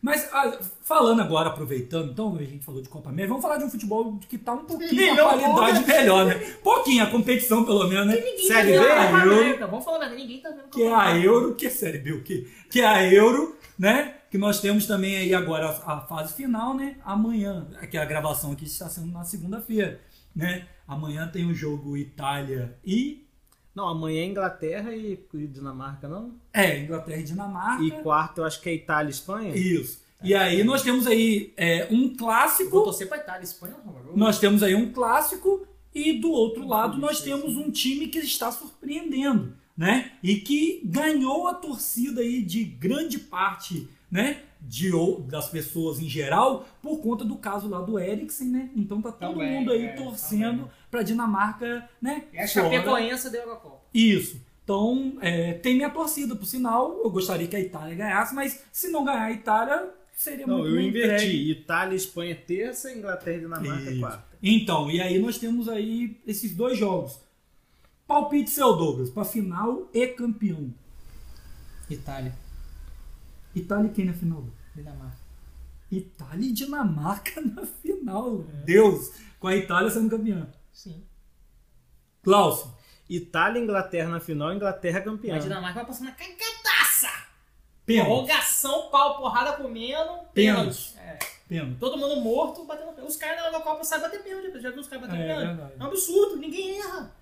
Mas ah, falando agora, aproveitando, então a gente falou de Copa América, vamos falar de um futebol que tá um pouquinho Melhor, a qualidade melhor, né? Pouquinho, a competição pelo menos, né? Série tá B, a Copa Euro. América. Vamos falar a verdade, ninguém tá vendo Que é a Euro, que é Série B o quê? Que é a Euro, né? Que nós temos também aí agora a, a fase final, né? Amanhã, que a gravação aqui está sendo na segunda-feira, né? Amanhã tem o jogo Itália e... Não, amanhã é Inglaterra e, e Dinamarca, não? É, Inglaterra e Dinamarca. E quarto eu acho que é Itália e Espanha. Isso. E aí nós temos aí é, um Vou clássico, torcer pra Itália, Espanha não horroroso. nós temos aí um clássico e do outro lado nós temos um time que está surpreendendo, né? E que ganhou a torcida aí de grande parte, né? De, das pessoas em geral por conta do caso lá do Eriksen, né? Então tá todo Também, mundo aí é, torcendo também. pra Dinamarca, né? É a. Chapecoense da Eurocopa. Isso. Então, é, tem minha torcida, por sinal, eu gostaria que a Itália ganhasse, mas se não ganhar a Itália, seria Não, muito eu bem inverti. entregue. Itália e Espanha terça, Inglaterra e Dinamarca quarta. Então, e aí nós temos aí esses dois jogos. Palpite seu Douglas, para final e campeão. Itália. Itália e quem na final? Dinamarca. Itália e Dinamarca na final. É. Deus, com a Itália sendo campeã. Sim. Klaus, Itália e Inglaterra na final, Inglaterra campeã. Mas a Dinamarca vai passar na cagadaça. pênalti. Prorrogação, pau, porrada comendo. Pênalti. É. Pênalti. Todo mundo morto, batendo pênalti. Os caras na Eurocopa sabem bater pênalti. Já viu os caras batendo É, pênalti? verdade. É um absurdo, ninguém erra.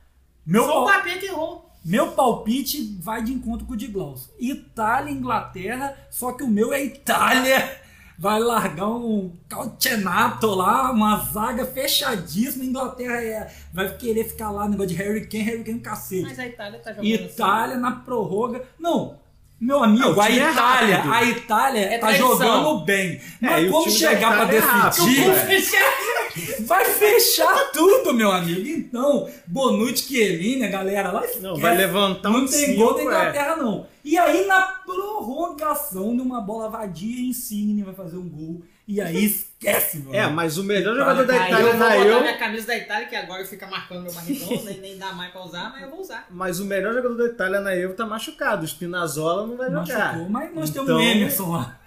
Meu, Só o que errou. meu palpite vai de encontro com o de Klaus. Itália Inglaterra, só que o meu é Itália. Vai largar um Calcenato lá, uma zaga fechadíssima. Inglaterra é- vai querer ficar lá, negócio de Harry Kane, Harry Kane cacete. Mas a Itália tá jogando Itália na prorroga. Não, meu amigo, Não, a é Itália, rápido. a Itália É tá jogando bem. Mas É, o quando time da chegar é rápido, decidir, assim. vai fechar tudo, meu amigo. Então, Bonucci, Chiellini, a galera lá Não, esquece. vai levantar Não um tem cinco, gol da é. Inglaterra, não. E aí, na prorrogação, numa bola vadia, Insigne vai fazer um gol. E aí, esquece, meu É, mas o melhor Itália jogador da Aí eu Itália vou na botar Euro. minha camisa da Itália, que agora fica marcando meu barrigão, nem, nem dá mais pra usar, mas eu vou usar. Mas o melhor jogador da Itália na Euro tá machucado. O Spinazzola não vai jogar. Machucou, mas nós temos Então- o Emerson lá.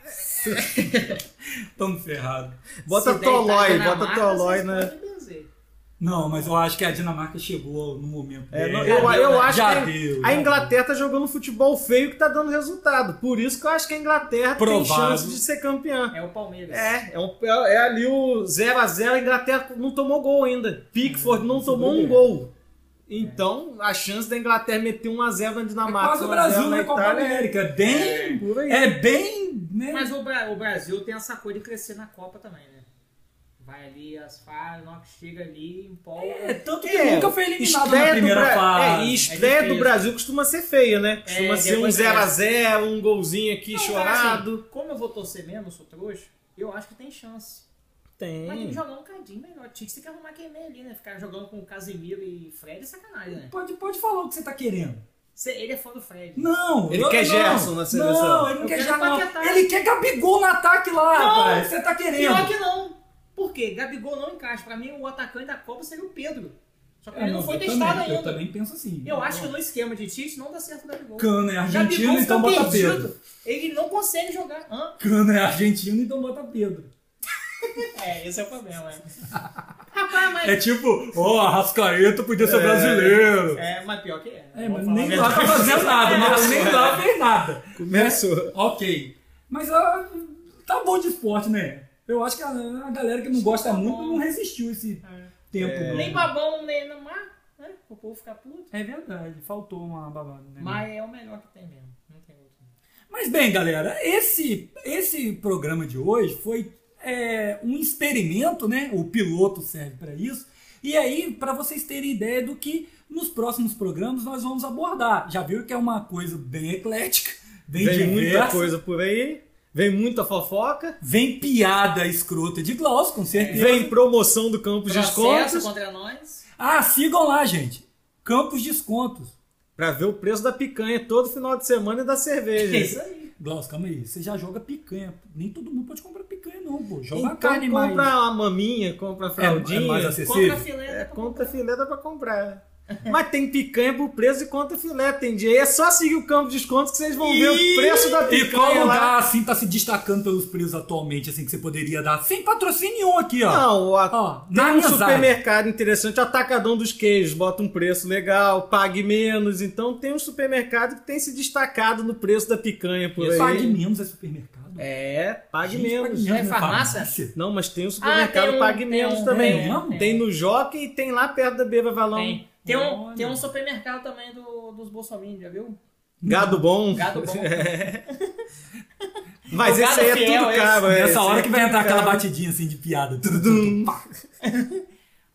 Estamos ferrados. Bota Itália Tolói, na bota marca, Tolói na. Não, mas eu acho que a Dinamarca chegou no momento. É, dela. não, eu, eu né? acho Já que deu, a Inglaterra tá jogando futebol feio que tá dando resultado. Por isso que eu acho que a Inglaterra Provável. tem chance de ser campeã. É o Palmeiras. É, é, um- é ali o 0x0, a, Inglaterra não tomou gol ainda. Pickford não tomou um gol. Então, a chance da Inglaterra meter 1x0 na É Dinamarca. quase o 1 a 0 Brasil na Copa Itália, América. É bem. É bem. Né? Mas o, Bra- o Brasil tem essa coisa de crescer na Copa também, né? Vai ali, as fases, na hora que chega ali, empolga. É, tanto que É, nunca foi eliminado na primeira Bra- fase. É, e estreia difícil. do Brasil costuma ser feia, né? Costuma É, ser um depois 0x0, um golzinho aqui Não, chorado. assim, como eu vou torcer mesmo, eu sou trouxa, eu acho que tem chance. Mas tem que Tem. jogar um cadinho melhor. Tite tem que arrumar quem ali, né? Ficar jogando com o Casemiro e Fred é sacanagem, né? Pode, pode falar o que você tá querendo. Cê- Ele é fã do Fred. Não, Ele eu- quer não, Gerson na seleção. Não, ele não Eu quer Gerson. Ele quer Gabigol no ataque lá, Não, rapaz. Você tá querendo. Pior que não. Por quê? Gabigol não encaixa. Pra mim, o atacante da Copa seria o Pedro. Só que É, ele não foi eu testado também, Eu ainda. também penso assim. Eu acho que no esquema de Tite não dá certo o Gabigol. Cano é argentino, Gabigol então bota perdido. Pedro. Ele não consegue jogar. Hã? Cano é argentino, então bota Pedro. É, esse é o problema. É. Rapaz, mas... É tipo, ó, a Rascaeta podia ser brasileiro. É, mas pior que é. É, mas falar nem lá tá verdade. fazendo nada, mas nem lá fez nada. Começou. Ok. Mas ah, tá bom de esporte, né? Eu acho que a, a galera que não gosta muito não resistiu esse tempo. É. Nem babão, nem no mar, né? O povo fica puto. É verdade, faltou uma babada, né? Mas é o melhor que tem mesmo. Não tem outro. Mas bem, galera, esse, esse programa de hoje foi é, um experimento, né? O piloto serve para isso. E aí, para vocês terem ideia do que nos próximos programas nós vamos abordar. Já viu que é uma coisa bem eclética, bem Vem diversa. muita coisa por aí. Vem muita fofoca. Vem piada escrota de Glaucio, com certeza. Vem promoção do Campos Processo Descontos. contra nós. Ah, sigam lá, gente. Campos Descontos. Pra ver o preço da picanha todo final de semana e da cerveja. É isso aí. Glaucio, calma aí. Você já joga picanha. Nem todo mundo pode comprar picanha, não, pô. Joga Então carne compra mais. uma maminha, compra a É, fraldinha. é mais acessível. Contra filé. É, dá pra conta filé dá pra comprar. Mas tem picanha por preço e conta filé. Tem dia. É só seguir o campo de descontos que vocês vão ver o preço da E qual picanha lá. lugar, assim, tá se destacando pelos preços atualmente, assim, que você poderia dar? Sem patrocínio nenhum aqui, ó. Não, a- Ó, tem um supermercado interessante, Atacadão dos Queijos, bota um preço legal, pague menos. Então tem um supermercado que tem se destacado no preço da picanha por aí. Pague menos é supermercado. É, pague Gente, menos. pague É farmácia? Não, mas tem um supermercado tem um- Pague tem Menos um- também. tem Tem no Jockey e tem lá perto da Beba Valão. Tem. Tem um, Olha. tem um supermercado também do, dos Bolsonaro, já viu? Gado bom. Gado bom. Mas O esse aí é fiel, tudo esse. caro. é, Nessa hora aí que é vai entrar aquela batidinha assim de piada. Pá.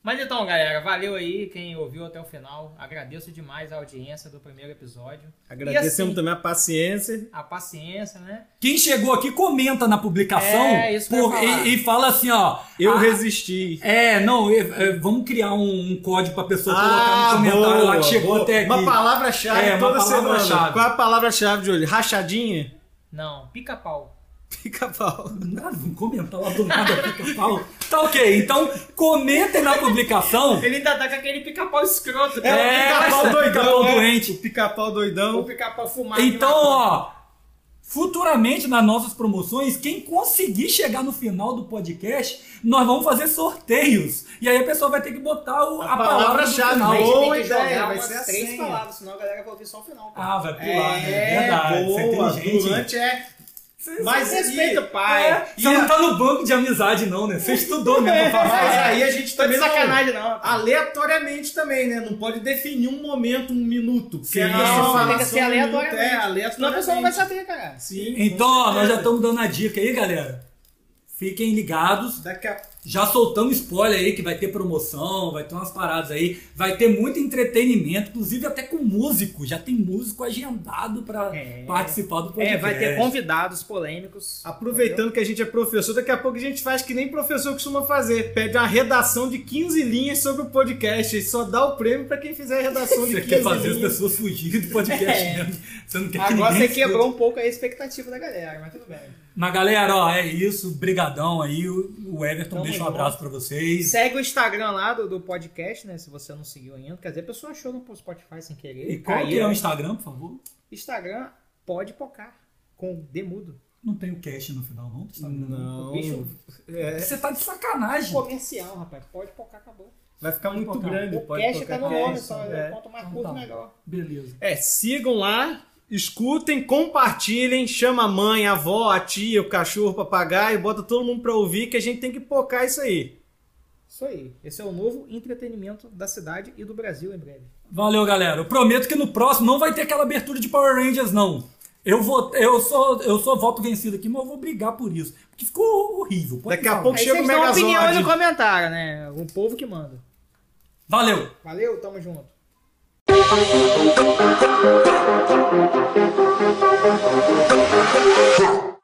Mas então, galera, valeu aí quem ouviu até o final. Agradeço demais a audiência do primeiro episódio. Agradecemos assim, também a paciência. a paciência, né? Quem chegou aqui comenta na publicação É, por- e, e fala assim, ó. Eu ah, resisti. É, não, é, é, vamos criar um, um código pra pessoa colocar Ah, no comentário boa, lá que chegou boa. até aqui. Uma palavra-chave É, uma toda palavra-chave. semana. Qual é a palavra-chave de hoje? Rachadinha? Não, pica-pau. Pica-pau. Ah, vamos comentar lá do nada, pica-pau. Tá ok, então comentem na publicação. Ele ainda tá com aquele pica-pau escroto. É, o pica-pau doidão. pica-pau né? doente. O pica-pau O doidão. pica-pau fumado. Então, ó, futuramente nas nossas promoções, quem conseguir chegar no final do podcast, nós vamos fazer sorteios. E aí a pessoa vai ter que botar o- a, A palavra palavra-chave. final. Mas Boa ideia, vai ser três senha. palavras, senão a galera vai ouvir só o final. Ah, vai pular, né? É, Verdade, você é boa. Durante é... Você- Mas você- respeita o pai. É, você não tá no banco de amizade, não, né? Você estudou mesmo pra Mas falar. aí a gente de também não- sacanagem, não. Aleatoriamente também, né? Não pode definir um momento, um minuto. porque Sim. a Não, nossa tem que ser é aleatoriamente. É, aleatoriamente. Senão a pessoa não vai saber, cara. Sim. Então, ó, nós já estamos dando a dica aí, galera. Fiquem ligados. Daqui a Já soltamos spoiler aí que vai ter promoção, vai ter umas paradas aí, vai ter muito entretenimento, inclusive até com músico. Já tem músico agendado pra É. participar do É, podcast. vai ter convidados polêmicos. Aproveitando que a gente é professor, daqui a pouco a gente faz que nem professor costuma fazer. Pede uma redação de 15 linhas sobre o podcast. E só dá o prêmio pra quem fizer a redação de Você 15 quer fazer as linhas. pessoas fugirem do podcast É. mesmo. Você não quer que Agora ninguém você quebrou escute. um pouco a expectativa da galera, mas tudo bem. Mas galera, ó, é isso. Brigadão aí. O Everton Tamo deixa um abraço pra vocês. Segue o Instagram lá do, do podcast, né? Se você não seguiu ainda. Quer dizer, a pessoa achou no Spotify sem querer. E qual que é o Instagram, por favor? Instagram pode pocar. Com demudo. Não tem o cash no final, não? Instagram? Não. Bicho É, Você tá de sacanagem. comercial, rapaz. Pode pocar, acabou. vai ficar muito Pode grande. O pode cash tocar tá no nome só. é. Quanto mais Então curto, tá. melhor. Beleza. É, sigam lá, escutem, compartilhem, chama a mãe, a avó, a tia, o cachorro, o papagaio, bota todo mundo pra ouvir que a gente tem que pocar isso aí. Isso aí. Esse é o novo entretenimento da cidade e do Brasil em breve. Valeu, galera. Eu prometo que no próximo não vai ter aquela abertura de Power Rangers, não. Eu vou, eu sou, eu sou voto vencido aqui, mas eu vou brigar por isso. Porque ficou horrível. Pode Daqui a falar. pouco Aí chega o Megazord. opinião aí no comentário, né? O povo que manda. Valeu. Valeu, tamo junto. Yeah.